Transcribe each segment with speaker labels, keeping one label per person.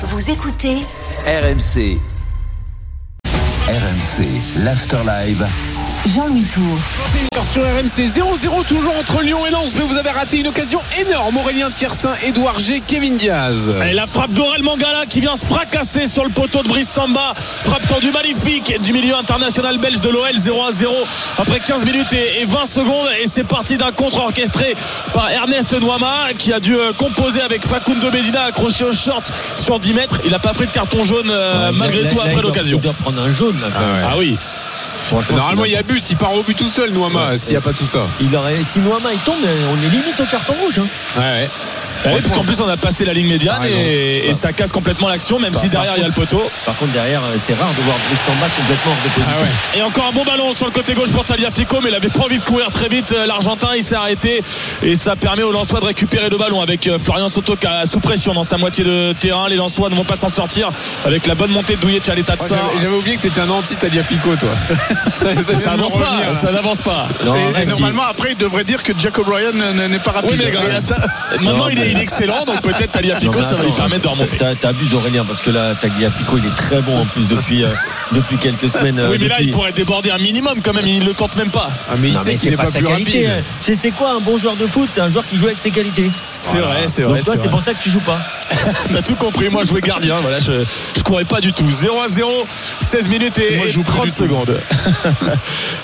Speaker 1: Vous écoutez
Speaker 2: RMC. RMC, l'Afterlive.
Speaker 1: Jean-Louis Tour.
Speaker 3: Sur RMC 0-0 toujours entre Lyon et Lens mais vous avez raté une occasion énorme. Aurélien Tiersin, Edouard G, Kevin Diaz.
Speaker 4: Et la frappe d'Aurel Mangala qui vient se fracasser sur le poteau de Brice Samba. Frappe tendue magnifique du milieu international belge de l'OL 0 à 0 après 15 minutes et 20 secondes et c'est parti d'un contre orchestré par Ernest Nouama qui a dû euh, composer avec Facundo Medina accroché au short sur 10 mètres. Il n'a pas pris de carton jaune euh, malgré
Speaker 5: Là,
Speaker 4: tout
Speaker 5: là,
Speaker 4: après l'occasion.
Speaker 5: Il doit prendre un jaune. Là,
Speaker 4: ah oui
Speaker 3: Normalement il y a but, il part au but tout seul
Speaker 5: Ouais.
Speaker 3: s'il n'y a pas tout ça
Speaker 5: il aurait, si Noama il tombe, on est limite au carton rouge. hein.
Speaker 3: Ouais ouais
Speaker 4: Oui, parce qu'en plus on a passé la ligne médiane et, et ça casse complètement l'action même
Speaker 5: Bah,
Speaker 4: si derrière il y a le poteau
Speaker 5: Par contre, derrière, euh, c'est rare de voir Brice Samba complètement hors de position.
Speaker 3: Ah ouais
Speaker 4: Et encore un bon ballon sur le côté gauche pour Taliafico, mais il avait pas envie de courir très vite. euh, L'Argentin, il s'est arrêté et ça permet aux Lensois de récupérer le ballon avec euh, Florian Soto qui a sous pression dans sa moitié de terrain. Les Lensois ne vont pas s'en sortir avec la bonne montée de Douillet Chaleta de
Speaker 3: Moi,
Speaker 4: ça.
Speaker 3: j'avais- J'avais oublié que t'étais un anti-Taliafico toi ça, ça de
Speaker 4: avance pas, ça n'avance pas.
Speaker 5: Non,
Speaker 6: Et- normalement, après, il devrait dire que Jacob Ryan n'est pas rapide.
Speaker 4: Oui, mais
Speaker 6: Voilà, ça-
Speaker 4: Maintenant,
Speaker 5: Non,
Speaker 4: il, est, il est excellent, donc peut-être
Speaker 5: mais
Speaker 4: ça va lui permettre de remonter.
Speaker 5: t'as- T'abuses Aurélien parce que là, Tagliafico, il est très bon en plus depuis, euh, depuis quelques semaines. euh,
Speaker 4: Oui, mais là,
Speaker 5: depuis-
Speaker 4: il pourrait déborder un minimum quand même, il le tente même pas.
Speaker 3: Ah mais il
Speaker 5: Non,
Speaker 3: sait qu'il
Speaker 5: c'est
Speaker 3: n'est
Speaker 5: pas,
Speaker 3: pas
Speaker 5: sa
Speaker 3: plus
Speaker 5: qualité.
Speaker 3: rapide
Speaker 5: hein. C'est c'est quoi un bon joueur de foot? C'est un joueur qui joue avec ses qualités.
Speaker 4: C'est vrai, c'est
Speaker 5: Donc
Speaker 4: vrai.
Speaker 5: toi,
Speaker 4: c'est
Speaker 5: pour ça que tu joues pas.
Speaker 4: T'as tout compris. Moi, je jouais gardien. Voilà, je, je courais pas du tout. 0 à 0, 16 minutes et,
Speaker 3: Moi, je
Speaker 4: et
Speaker 3: joue plus
Speaker 4: 30
Speaker 3: du tout.
Speaker 4: secondes.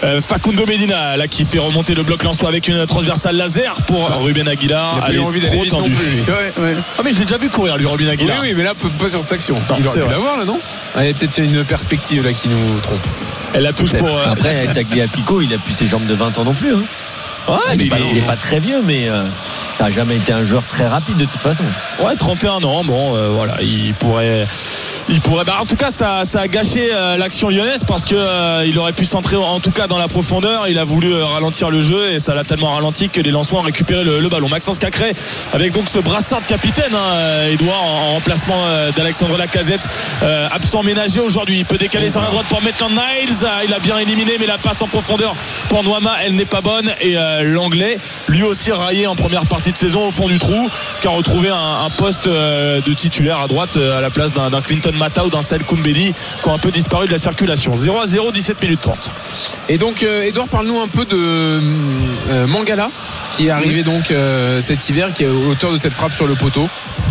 Speaker 4: Euh, Facundo Medina, là, qui fait remonter le bloc lensois avec une transversale laser pour Ruben Aguilar.
Speaker 3: Il a envie d'aller
Speaker 4: trop
Speaker 3: vite non
Speaker 4: tendue.
Speaker 3: Plus, lui.
Speaker 6: Ouais, ouais.
Speaker 4: Ah, mais je l'ai déjà vu courir, lui,
Speaker 3: Oui,
Speaker 4: Aguilar.
Speaker 3: oui, mais là, pas sur cette action.
Speaker 4: Non,
Speaker 3: il aurait pu l'avoir là, non Ah, Il y a peut-être une perspective là qui nous trompe.
Speaker 4: Elle la touche pour. euh,
Speaker 5: Après, Tagliafico, il a plus ses jambes de 20 ans non plus. hein.
Speaker 4: Ouais,
Speaker 5: il,
Speaker 4: mais
Speaker 5: est pas,
Speaker 4: il est-
Speaker 5: il est pas très vieux, mais euh, ça a jamais été un joueur très rapide de toute façon.
Speaker 4: Ouais, 31 ans. Bon, euh, voilà, il pourrait. Il pourrait. Bah, en tout cas, ça, ça a gâché euh, l'action lyonnaise parce que euh, il aurait pu s'entrer en tout cas dans la profondeur. Il a voulu euh, ralentir le jeu et ça l'a tellement ralenti que les Lensois ont récupéré le, ballon. Maxence Cacré avec donc ce brassard de capitaine, hein, euh, Edouard, en, en remplacement euh, d'Alexandre Lacazette, euh, absent ménager aujourd'hui. Il peut décaler sur la droite pour Maitland Niles. Ah, Il a bien éliminé, mais la passe en profondeur pour Noama, elle n'est pas bonne. Et euh, l'anglais, lui aussi raillé en première partie de saison au fond du trou, qui a retrouvé un, poste euh, de titulaire à droite euh, à la place d'un Clinton Mata ou d'un Sel Koumbedi qui ont un peu disparu de la circulation. 0 à 0, 17 minutes 30.
Speaker 3: Et donc, euh, Edouard, parle-nous un peu de euh, Mangala, qui est arrivé donc euh, cet hiver, qui est auteur de cette frappe sur le poteau.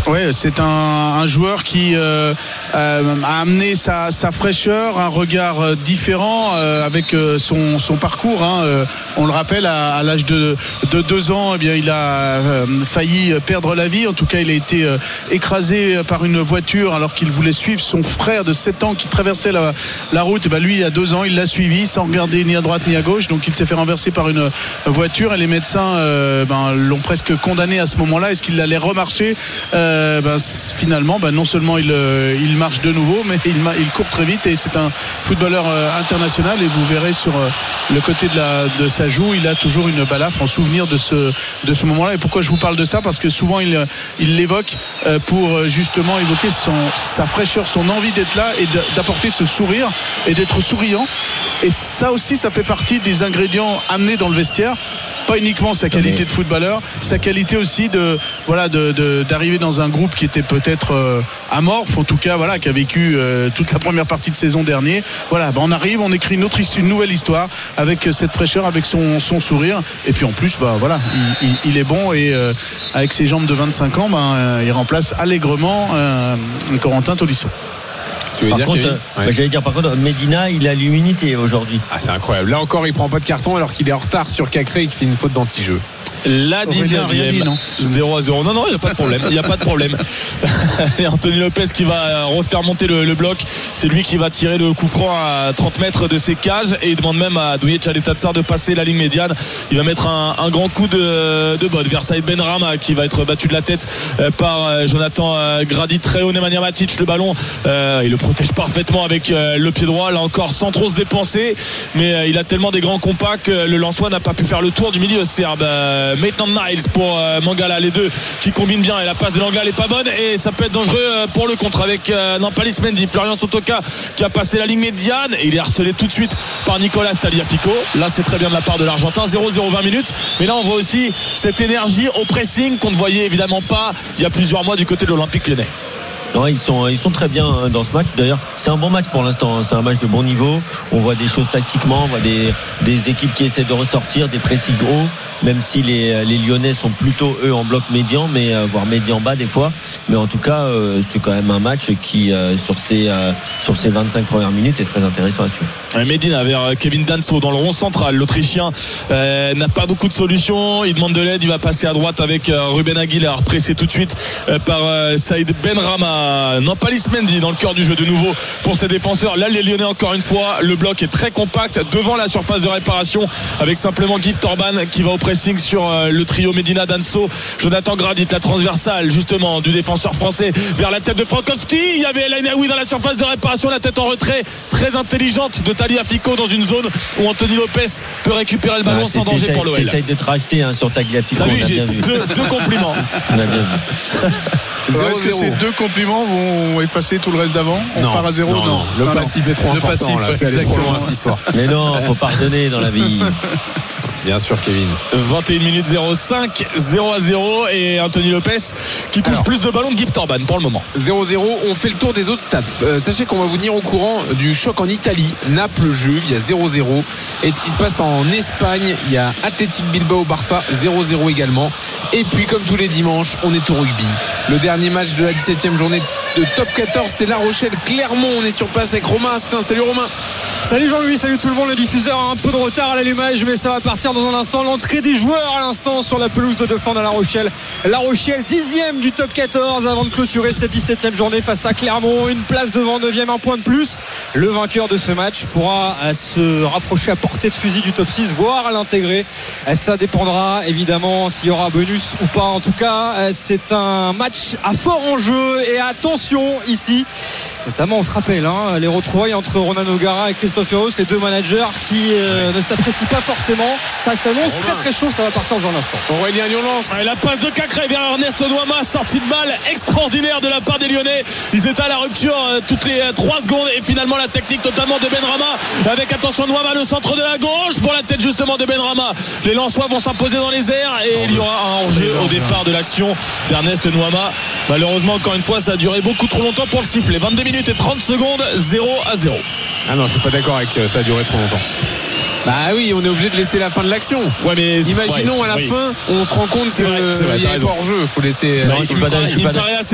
Speaker 6: Ouais, c'est un, un joueur qui euh, euh, a amené sa, sa fraîcheur, un regard différent euh, avec euh, son, son parcours. hein. Euh, on le rappelle, à, à l'âge de, de deux ans, eh bien, il a euh, failli perdre la vie. En tout cas, il a été euh, écrasé par une voiture alors qu'il voulait suivre son frère de 7 ans qui traversait la, route. Et ben, lui, à deux ans, il l'a suivi sans regarder ni à droite ni à gauche. Donc, il s'est fait renverser par une voiture et les médecins euh, ben, l'ont presque condamné à ce moment-là. Est-ce qu'il allait remarcher? Euh, ben, Finalement, non seulement il, euh, marche de nouveau, mais il, court très vite et c'est un footballeur euh, international. Et vous verrez sur euh, le côté de, sa joue, il a toujours une balafre en souvenir de ce, moment-là. Et pourquoi je vous parle de ça? Parce que souvent, il euh, l'évoque euh, pour euh, justement évoquer sa fraîcheur, son envie d'être là et d'apporter ce sourire et d'être souriant. Et ça aussi, ça fait partie des ingrédients amenés dans le vestiaire. Pas uniquement sa qualité de footballeur, sa qualité aussi de voilà de- de- d'arriver dans un groupe qui était peut-être euh, amorphe, en tout cas voilà qui a vécu euh, toute la première partie de saison dernier. Voilà, ben, on arrive, on écrit une autre his- une nouvelle histoire avec cette fraîcheur, avec son, son sourire, et puis en plus bah voilà, il, il- il est bon et euh, avec ses jambes de 25 ans, ben, euh, il remplace allègrement euh, Corentin Tolisso.
Speaker 3: Tu veux
Speaker 5: Par
Speaker 3: dire
Speaker 5: contre, euh,
Speaker 3: Ouais.
Speaker 5: bah, j'allais dire par contre, Medina, il a l'immunité aujourd'hui.
Speaker 3: Ah, c'est incroyable. Là encore, il prend pas de carton alors qu'il est en retard sur Cacré et qu'il fait une faute d'anti-jeu.
Speaker 4: La
Speaker 6: Aurélien, rien dit,
Speaker 4: 19e.
Speaker 6: non
Speaker 4: 0 à 0. Non, non, il n'y a pas de problème. Il n'y a pas de problème. Et Anthony Lopez qui va refaire monter le, le bloc. C'est lui qui va tirer le coup franc à 30 mètres de ses cages. Et il demande même à Douye Tchaletatsar de passer la ligne médiane. Il va mettre un, un grand coup de, de botte vers Saïd Benrama qui va être battu de la tête euh, par euh, Jonathan euh, Grady. Très haut, Nemanja Matic. Le ballon, euh, il le protège parfaitement avec euh, le pied droit. Là encore, sans trop se dépenser. Mais euh, il a tellement des grands compas que le Lensois n'a pas pu faire le tour du milieu serbe. Euh, Maitland Niles pour euh, Mangala, les deux qui combinent bien. Et la passe de l'anglais, elle est pas bonne. Et ça peut être dangereux euh, pour le contre avec Nampalis Mendy, Florian Sotoka qui a passé la ligne médiane. Et il est harcelé tout de suite par Nicolas Taliafico. Là, c'est très bien de la part de l'Argentin. 0-0 20 minutes. Mais là, on voit aussi cette énergie au pressing qu'on ne voyait évidemment pas il y a plusieurs mois du côté de l'Olympique lyonnais.
Speaker 5: Non, ils sont, ils sont très bien dans ce match. D'ailleurs, c'est un bon match pour l'instant. hein. C'est un match de bon niveau. On voit des choses tactiquement, on voit des, des équipes qui essaient de ressortir, des précis gros. Même si les, les Lyonnais sont plutôt eux en bloc médian, mais euh, voire médian bas des fois. Mais en tout cas, euh, c'est quand même un match qui euh, sur ces euh, sur ces 25 premières minutes est très intéressant à suivre.
Speaker 4: Euh, Medina vers euh, Kevin Danso dans le rond central. L'Autrichien euh, n'a pas beaucoup de solutions. Il demande de l'aide. Il va passer à droite avec euh, Ruben Aguilar, pressé tout de suite euh, par euh, Saïd Benrama. Non, pas Mendy dans le cœur du jeu de nouveau pour ses défenseurs. Là, les Lyonnais, encore une fois, le bloc est très compact devant la surface de réparation avec simplement Gift Orban qui va au pressing sur euh, le trio Medina Danso. Jonathan Gradit, la transversale justement du défenseur français vers la tête de Frankowski. Il y avait El Ainaoui dans la surface de réparation, la tête en retrait très intelligente de Talia Fico dans une zone où Anthony Lopez peut récupérer le ballon
Speaker 5: Ah,
Speaker 4: sans danger pour l'OL.
Speaker 5: T'essayes de te racheter hein, sur Tagliafico.
Speaker 4: T'as
Speaker 5: On
Speaker 4: vu,
Speaker 5: a
Speaker 4: j'ai
Speaker 5: bien vu.
Speaker 4: deux, deux compliments.
Speaker 5: On a bien vu.
Speaker 6: Alors, Est-ce que
Speaker 3: 0-0.
Speaker 6: ces deux compliments vont effacer tout le reste d'avant? On
Speaker 3: Non,
Speaker 6: part à zéro
Speaker 3: non, non. Le passif est trop
Speaker 6: Le
Speaker 3: important.
Speaker 6: passif,
Speaker 3: là. C'est allé trop
Speaker 6: exactement.
Speaker 3: loin, cette histoire.
Speaker 5: Mais non, faut pardonner dans la vie.
Speaker 3: Bien sûr, Kevin.
Speaker 4: 21 minutes 05, 0 à 0 et Anthony Lopez qui touche
Speaker 3: Alors.
Speaker 4: plus de ballons que Gift Orban pour le moment.
Speaker 3: 0-0, on fait le tour des autres stades. Euh, sachez qu'on va vous tenir au courant du choc en Italie. Naples-Juve, il y a 0-0. Et de ce qui se passe en Espagne, il y a Athletic Bilbao-Barça, 0-0 également. Et puis, comme tous les dimanches, on est au rugby. Le dernier match de la 17e journée de top 14, c'est La Rochelle-Clermont. On est sur place avec Romain Asselin. Salut Romain.
Speaker 7: Salut Jean-Louis, salut tout le monde. Le diffuseur a un peu de retard à l'allumage, mais ça va partir dans un instant. L'entrée des joueurs à l'instant sur la pelouse de Defend à La Rochelle. La Rochelle, dixième du top 14 avant de clôturer cette 17e journée face à Clermont. Une place devant, neuvième, un point de plus. Le vainqueur de ce match pourra euh, se rapprocher à portée de fusil du top 6, voire à l'intégrer. Euh, Ça dépendra évidemment s'il y aura bonus ou pas. En tout cas, euh, c'est un match à fort enjeu et attention ici. Notamment, on se rappelle, hein, les retrouvailles entre Ronan O'Gara et Christophe Eros, les deux managers qui euh, ne s'apprécient pas forcément. Ça s'annonce très très chaud, ça va partir dans un instant.
Speaker 3: Aurélien Lyon-Lance.
Speaker 4: Ouais, la passe de Cacré vers Ernest Noama, sortie de balle extraordinaire de la part des Lyonnais. Ils étaient à la rupture euh, toutes les 3 secondes et finalement la technique totalement de Benrama avec attention Noama le centre de la gauche pour la tête justement de Benrama. Les Lensois vont s'imposer dans les airs et il y aura un hors-jeu au départ de l'action d'Ernest Noama. Malheureusement encore une fois ça a duré beaucoup trop longtemps pour le siffler. 22 minutes et 30 secondes 0 à 0.
Speaker 3: Ah non, je suis pas d'accord avec euh, ça a duré trop longtemps. Bah oui, on est obligé de laisser la fin de l'action.
Speaker 4: Ouais mais
Speaker 3: Imaginons
Speaker 4: ouais,
Speaker 3: à la
Speaker 4: oui.
Speaker 3: fin, on se rend compte
Speaker 4: C'est
Speaker 3: que il y a hors jeu. Faut laisser.
Speaker 5: Non, je suis pas d'accord.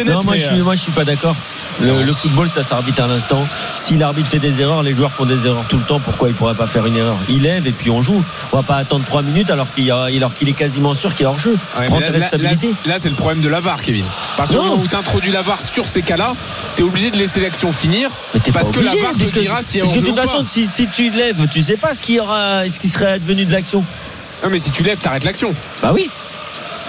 Speaker 5: Non, moi, je suis, moi, je suis pas d'accord. Le, le football, ça s'arbitre à l'instant. Si l'arbitre fait des erreurs, les joueurs font des erreurs tout le temps. Pourquoi il pourrait pas faire une erreur? Il lève et puis on joue. On va pas attendre 3 minutes alors qu'il y a- alors qu'il est quasiment sûr qu'il est hors jeu.
Speaker 3: Ouais,
Speaker 5: Prends
Speaker 3: mais
Speaker 5: tes
Speaker 3: là, là-
Speaker 5: responsabilités.
Speaker 3: là, c'est le problème de la VAR, Kevin. Parce que où tu introduis la VAR sur ces cas-là, tu es obligé de laisser l'action finir.
Speaker 5: Mais t'es
Speaker 3: Parce
Speaker 5: pas
Speaker 3: que la
Speaker 5: obligé,
Speaker 3: VAR te
Speaker 5: puisque-
Speaker 3: dira s'il y a
Speaker 5: parce que de
Speaker 3: ou
Speaker 5: toute façon, si, si tu lèves, tu sais pas ce qui aura, ce qui serait advenu de l'action.
Speaker 3: Non, mais si tu lèves, t'arrêtes l'action.
Speaker 5: Bah oui.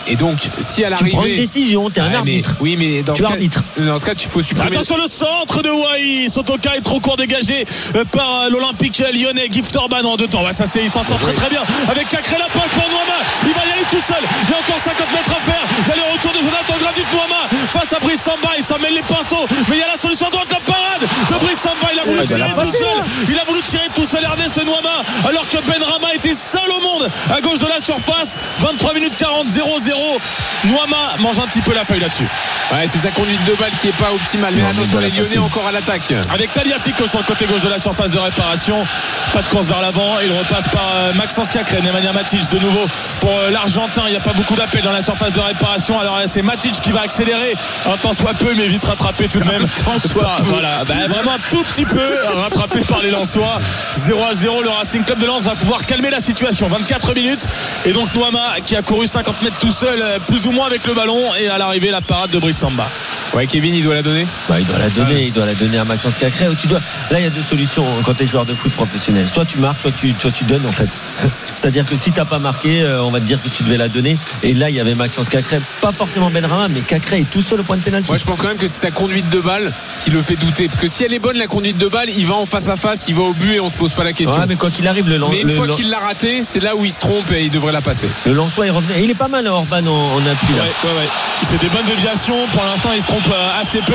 Speaker 3: Et donc, si à
Speaker 5: Tu prends une
Speaker 3: l'arrivée.
Speaker 5: décision. T'es un
Speaker 3: Ouais, mais-
Speaker 5: arbitre.
Speaker 3: oui, mais dans
Speaker 5: Tu
Speaker 3: ce, cas, dans ce cas, tu faut supprimer.
Speaker 4: Attention le centre de Wai Sotoka est trop court dégagé euh, par euh, l'Olympique lyonnais Gift Orban en deux temps ouais, ça c'est il s'en sort très très bien avec Cacré la passe pour Noama il va y aller tout seul il y a encore 50 mètres à faire il y a le retour de Jonathan Gradit Noama Brice Samba il s'en mêle les pinceaux mais il y a la solution à droite la parade de Brice Samba il a voulu
Speaker 5: bah,
Speaker 4: tirer tout seul il a voulu tirer tout seul Ernest Noama alors que Ben Rama était seul au monde à gauche de la surface 23 minutes 40 0-0 Noama mange un petit peu la feuille là-dessus
Speaker 3: Ouais, c'est sa conduite de balle qui est pas optimale. Mais
Speaker 5: Non, mais
Speaker 3: attention, les Lyonnais encore à l'attaque.
Speaker 4: avec Taliafico sur le côté gauche de la surface de réparation. Pas de course vers l'avant. Il repasse par euh, Maxence Cacré, Nemanja Matic de nouveau pour euh, l'Argentin. Il n'y a pas beaucoup d'appels dans la surface de réparation. Alors c'est Matic qui va accélérer un temps soit peu, mais vite rattrapé tout de même. Pas- Voilà, Bah, vraiment un tout petit peu rattrapé par les Lensois. 0 à 0. Le Racing Club de Lens va pouvoir calmer la situation. 24 minutes. Et donc Noama qui a couru 50 mètres tout seul, euh, plus ou moins avec le ballon. Et à l'arrivée, la parade de Brice Samba.
Speaker 3: Ouais, Kevin, il doit la donner.
Speaker 5: Bah, il doit la donner, il doit la donner à Maxence Cacré. Ou tu dois... Là, il y a deux solutions quand tu es joueur de foot professionnel. Soit tu marques, soit tu, soit tu donnes en fait. C'est-à-dire que si t'as pas marqué, euh, on va te dire que tu devais la donner. Et là, il y avait Maxence Cacré, pas forcément Benrama, mais Cacré est tout seul au point de pénalty.
Speaker 3: Moi, je pense quand même que c'est sa conduite de balle qui le fait douter. Parce que si elle est bonne, la conduite de balle, il va en face à face, il va au but et on se pose pas la question.
Speaker 5: Ouais, mais quoi qu'il arrive, le, lan-
Speaker 3: Mais une
Speaker 5: le,
Speaker 3: fois
Speaker 5: lan-
Speaker 3: qu'il l'a raté, c'est là où il se trompe et il devrait la passer.
Speaker 5: le il revenait. Et il est pas mal, Orban, en, en appui là.
Speaker 4: Ouais, ouais, ouais. Il fait des bonnes déviations. Pour l'instant, il se trompe euh, assez peu.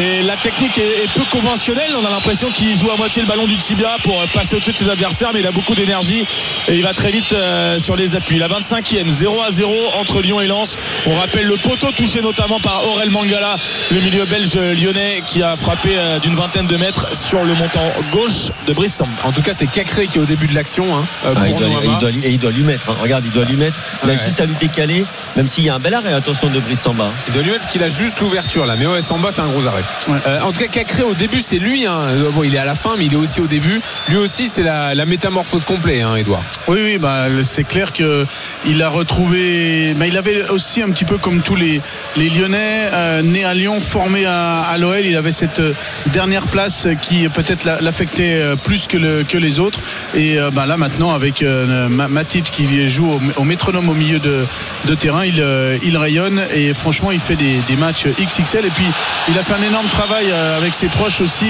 Speaker 4: Et la technique est, est peu conventionnelle. On a l'impression qu'il joue à moitié le ballon du tibia pour euh, passer au-dessus de ses adversaires, mais il a beaucoup d'énergie et il va très vite euh, sur les appuis. La 25e, 0 à 0 entre Lyon et Lens. On rappelle le poteau touché notamment par Aurel Mangala, le milieu belge lyonnais qui a frappé euh, d'une vingtaine de mètres sur le montant gauche de Brice Samba.
Speaker 3: En tout cas, c'est Cacré qui est au début de l'action. hein, euh,
Speaker 5: Ah, il, doit, il doit- et il doit lui mettre. hein. Regarde, il doit lui mettre. Il
Speaker 3: Ouais.
Speaker 5: a juste à lui décaler, même s'il y a un bel arrêt. Attention de Brice Samba.
Speaker 3: Il doit lui mettre parce qu'il a juste l'ouverture là. Mais ouais, Samba fait un gros arrêt.
Speaker 6: Ouais.
Speaker 3: Euh, en tout cas, Cacré au début, c'est lui. hein. Bon, il est à la fin, mais il est aussi au début. Lui aussi, c'est la, la métamorphose complète, hein, Edouard.
Speaker 6: Oui, oui, bah, c'est clair que il a retrouvé. Mais il avait aussi un petit peu comme tous les, les Lyonnais, euh, né à Lyon, formé à, à l'OL. Il avait cette euh, dernière place qui peut-être l'a- l'affectait euh, plus que, le- que les autres. Et euh, bah, là, maintenant, avec euh, Ma- Matic qui joue au, au métronome au milieu de, de terrain, il, il rayonne et franchement, il fait des, des matchs XXL. Et puis, il a fait un énorme travail avec ses proches aussi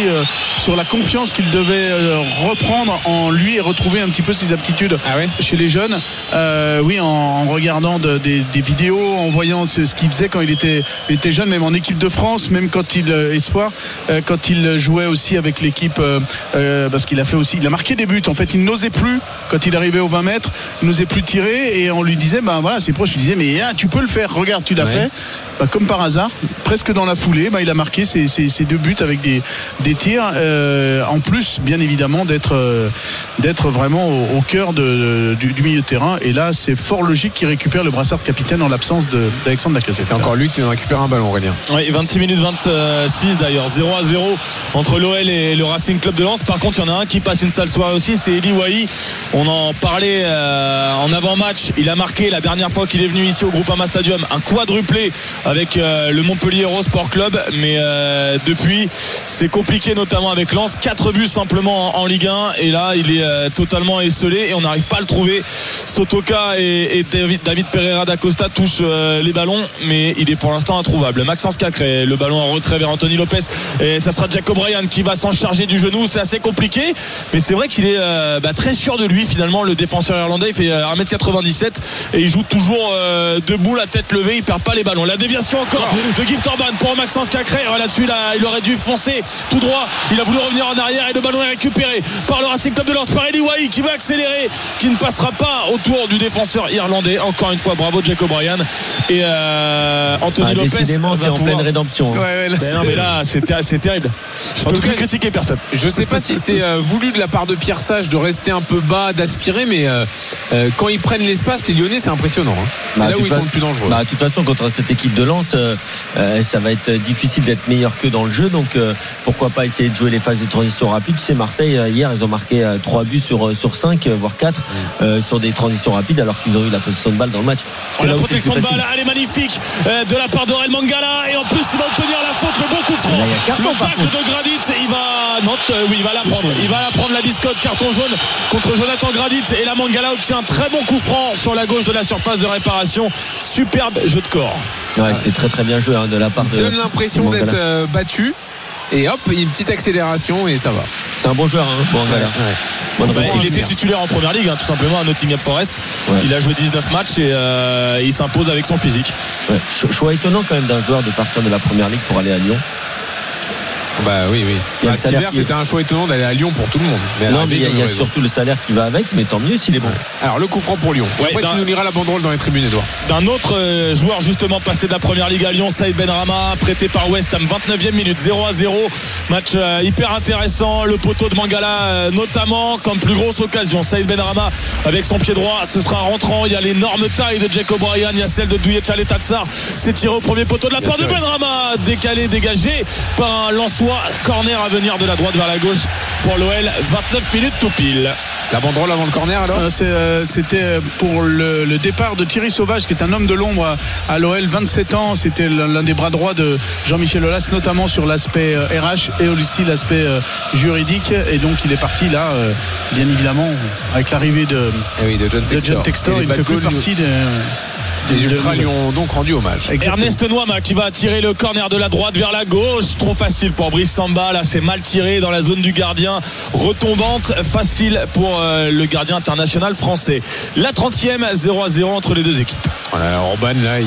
Speaker 6: sur la confiance qu'il devait reprendre en lui et retrouver un petit peu ses aptitudes
Speaker 3: Ah ouais?
Speaker 6: chez les jeunes. Oui, en, en regardant de- des, des vidéos, en voyant ce, ce qu'il faisait quand il était, il était même en équipe de France, même quand il euh, espoir, euh, quand il jouait aussi avec l'équipe, euh, parce qu'il a fait aussi, il a marqué des buts. En fait, il n'osait plus quand il arrivait aux 20 mètres, il n'osait plus tirer et on lui disait, ben voilà, ses proches lui disaient, mais ah, tu peux le faire, regarde, tu l'as
Speaker 3: Ouais.
Speaker 6: fait. Bah, comme par hasard, presque dans la foulée, bah, il a marqué ses, ses- ses deux buts avec des, des tirs. euh, en plus, bien évidemment, d'être euh, d'être vraiment au, au cœur de- du, du milieu de terrain. Et là, c'est fort logique qu'il récupère le brassard de capitaine en l'absence de- d'Alexandre Lacazette.
Speaker 3: C'est encore lui qui vient récupérer un ballon, Aurélien.
Speaker 4: Oui, 26 minutes 26 d'ailleurs, 0 à 0 entre l'OL et le Racing Club de Lens. Par contre, il y en a un qui passe une sale soirée aussi, c'est Eli Wahi. On en parlait euh, en avant-match. Il a marqué la dernière fois qu'il est venu ici au Groupama Stadium un quadruplé avec euh, le Montpellier Sport Club. Mais euh, depuis, c'est compliqué, notamment avec Lens. 4 buts simplement en, Ligue 1. Et là, il est euh, totalement esselé et on n'arrive pas à le trouver. Sotoka et, David, Pereira d'Acosta touchent les ballons, mais il est pour l'instant introuvable. Maxence Cacré, le ballon en retrait vers Anthony Lopez. Et ça sera Jacob Ryan qui va s'en charger du genou. C'est assez compliqué. Mais c'est vrai qu'il est euh, bah, très sûr de lui, finalement, le défenseur irlandais. Il fait euh, 1m97 et il joue toujours euh, debout, la tête levée. Il perd pas les ballons. Encore de Gift Orban pour Maxence Cacré. Oh, Là-dessus, là, il aurait dû foncer tout droit. Il a voulu revenir en arrière et le ballon est récupéré par le Racing Club de Lens par Eli Wahi qui va accélérer, qui ne passera pas autour du défenseur irlandais. Encore une fois, bravo Jacob Ryan et euh, Anthony
Speaker 5: Ah,
Speaker 4: Lopez.
Speaker 5: décidément,
Speaker 4: va
Speaker 5: qui est en
Speaker 4: pouvoir-
Speaker 5: pleine rédemption. hein.
Speaker 6: Ouais, ouais, là,
Speaker 4: Ben non, mais là, c'est ter- c'est terrible. Je peux
Speaker 3: tout
Speaker 4: plus
Speaker 3: cas,
Speaker 4: critiquer personne.
Speaker 3: Je sais pas si c'est euh, voulu de la part de Pierre Sage de rester un peu bas, d'aspirer, mais euh, quand ils prennent l'espace, les Lyonnais, c'est impressionnant. hein. C'est
Speaker 5: Bah,
Speaker 3: là
Speaker 5: de
Speaker 3: où ils sont le plus dangereux.
Speaker 5: Bah, de toute façon, contre cette équipe de Lens, euh, euh, ça va être difficile d'être meilleur que dans le jeu. Donc, euh, pourquoi pas essayer de jouer les phases de transition rapide. Tu sais, Marseille, euh, hier, ils ont marqué 3 buts sur, sur 5, voire 4
Speaker 3: Mm.
Speaker 5: sur des transitions rapides, alors qu'ils ont eu la possession de balle dans le match.
Speaker 4: Oh, la protection de balle, elle est magnifique de la part d'Aurel Mangala et en plus il va obtenir la faute, le bon coup franc.
Speaker 5: Là,
Speaker 4: le tacle de Gradit, il va non, oui, il va la prendre. Il va la prendre la biscotte, carton jaune contre Jonathan Gradit et la Mangala obtient un très bon coup franc sur la gauche de la surface de réparation. Superbe jeu de corps.
Speaker 5: Ouais, c'était très très bien joué hein, de la part de.
Speaker 3: donne l'impression d'être euh, battu. Et hop, il y a une petite accélération et ça va.
Speaker 5: C'est un bon joueur, hein.
Speaker 3: Ouais.
Speaker 5: Bonne
Speaker 4: Bah, il était titulaire en première ligue, hein, tout simplement à Nottingham Forest.
Speaker 5: Ouais.
Speaker 4: Il a joué 19 matchs et euh, il s'impose avec son physique.
Speaker 5: Choix étonnant quand même d'un joueur de partir de la première ligue pour aller à Lyon.
Speaker 3: Bah oui, oui.
Speaker 5: Il y a
Speaker 3: Bah,
Speaker 5: le salaire
Speaker 3: Silver,
Speaker 5: qui-
Speaker 3: c'était un choix étonnant d'aller à Lyon pour tout le monde. Mais
Speaker 5: non, mais il y a, y surtout le salaire qui va avec, mais tant mieux s'il est bon.
Speaker 3: Alors le coup franc pour Lyon.
Speaker 4: Ouais,
Speaker 3: après,
Speaker 4: d'un-
Speaker 3: tu nous liras la banderole dans les tribunes, Edouard.
Speaker 4: d'un autre euh, joueur justement passé de la première ligue à Lyon, Saïd Benrama, prêté par West Ham, 29e minute, 0 à 0. Match euh, hyper intéressant. Le poteau de Mangala, euh, notamment, comme plus grosse occasion. Saïd Benrama avec son pied droit, ce sera rentrant. Il y a l'énorme taille de Jacob Bryan, il y a celle de Douye Tchaletatsar. C'est tiré au premier poteau de la part de. Benrama, décalé, dégagé par un Lançois. Corner à venir de la droite vers la gauche pour l'OL. 29 minutes tout pile.
Speaker 3: La banderole avant le corner alors
Speaker 6: Euh, euh, C'était pour le, le départ de Thierry Sauvage, qui est un homme de l'ombre à, à l'OL, 27 ans. C'était l'un des bras droits de Jean-Michel Aulas, notamment sur l'aspect euh, RH et aussi l'aspect euh, juridique. Et donc, il est parti là, euh, bien évidemment, avec l'arrivée de,
Speaker 3: Eh oui, de John
Speaker 6: de
Speaker 3: Textor.
Speaker 6: John Il ne fait plus partie de.
Speaker 3: Les Ultras lui ont donc rendu hommage.
Speaker 6: Exactement.
Speaker 4: Ernest Noama qui va tirer le corner de la droite vers la gauche. Trop facile pour Brice Samba. Là, c'est mal tiré dans la zone du gardien. Retombante, facile pour euh, le gardien international français. La 30e, 0 à 0 entre les deux équipes.
Speaker 3: Voilà, Orban, là, il,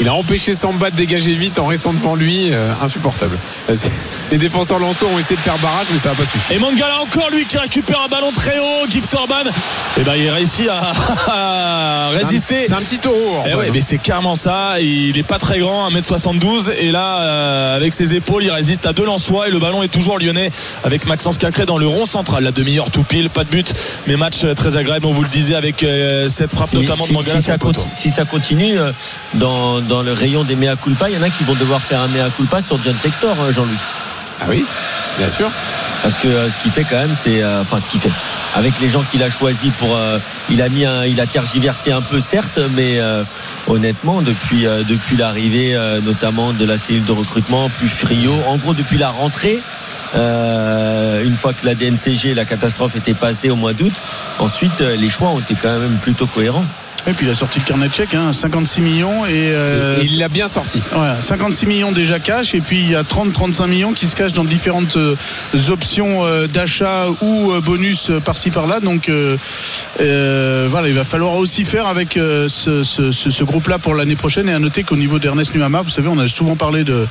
Speaker 3: il a empêché Samba de dégager vite en restant devant lui. euh, insupportable. C'est- Les défenseurs lançaux ont essayé de faire barrage, mais ça n'a pas suffi.
Speaker 4: Et Mangala encore lui qui récupère un ballon très haut. Gift Orban, et ben, il réussit à, à résister.
Speaker 3: C'est un petit taureau.
Speaker 4: Eh ouais, mais c'est carrément ça. Il est pas très grand, 1m72. Et là, euh, avec ses épaules, il résiste à deux Lensois. Et le ballon est toujours lyonnais avec Maxence Cacré dans le rond central. La demi-heure tout pile, pas de but. Mais match euh, très agréable, on vous le disait, avec euh, cette frappe
Speaker 5: Si-
Speaker 4: notamment
Speaker 5: si,
Speaker 4: de Mangala
Speaker 5: si ça
Speaker 4: poteau.
Speaker 5: si ça continue euh, dans, dans le rayon des mea culpa, il y en a qui vont devoir faire un mea culpa sur John Textor, Jean-Louis.
Speaker 3: Ah oui, bien sûr.
Speaker 5: Parce que ce qu'il fait quand même, c'est enfin ce qu'il fait. Avec les gens qu'il a choisis pour, euh, il a mis, il a tergiversé un peu certes, mais euh, honnêtement depuis euh, depuis l'arrivée notamment de la cellule de recrutement, plus Frio, en gros depuis la rentrée. une fois que la DNCG, la catastrophe était passée au mois d'août, ensuite les choix ont été quand même plutôt cohérents.
Speaker 6: Et puis il a sorti le carnet de chèques, hein, 56 millions et, euh,
Speaker 3: Et il l'a bien sorti.
Speaker 6: Voilà, 56 millions déjà cash et puis il y a 30-35 millions qui se cachent dans différentes euh, options euh, d'achat ou euh, bonus par-ci par-là. Donc euh, euh, voilà, il va falloir aussi faire avec ce, ce- ce- groupe-là pour l'année prochaine. Et à noter qu'au niveau d'Ernest Nuama, vous savez, on a souvent parlé de,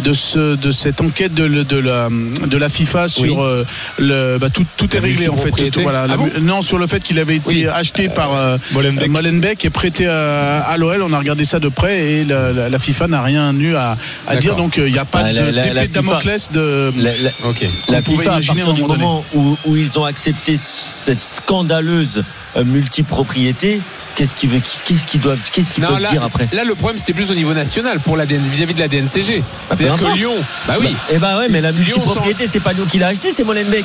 Speaker 6: de, ce, de cette enquête de, de la, de la FIFA sur
Speaker 3: Oui.
Speaker 6: le, bah, tout, tout est réglé en fait. Tout, voilà,
Speaker 3: Ah bon
Speaker 6: non, sur le fait qu'il avait été
Speaker 3: Oui.
Speaker 6: acheté par euh,
Speaker 4: Molenbeek.
Speaker 6: Molenbeek et prêté à, à l'OL. On a regardé ça de près et la, la- la FIFA n'a rien eu à, à dire. Donc euh, il n'y a pas
Speaker 5: Ah,
Speaker 6: de
Speaker 5: la- la-
Speaker 6: d'épée
Speaker 5: la
Speaker 6: de Damoclès de.
Speaker 5: La- FIFA, à partir du
Speaker 6: moment
Speaker 5: où, où ils ont accepté cette scandaleuse euh, multipropriété, qu'est-ce qu'ils veulent- qu'est-ce qu'ils doivent, qu'est-ce qu'ils
Speaker 3: Non,
Speaker 5: peuvent
Speaker 3: là,
Speaker 5: dire après?
Speaker 3: là, le problème, c'était plus au niveau national pour la DN vis-à-vis de la DNCG.
Speaker 5: Bah,
Speaker 3: C'est-à-dire que. Lyon, bah oui,
Speaker 5: Eh ben ouais, mais la multipropriété, c'est pas nous qui l'a acheté, c'est Molenbeek.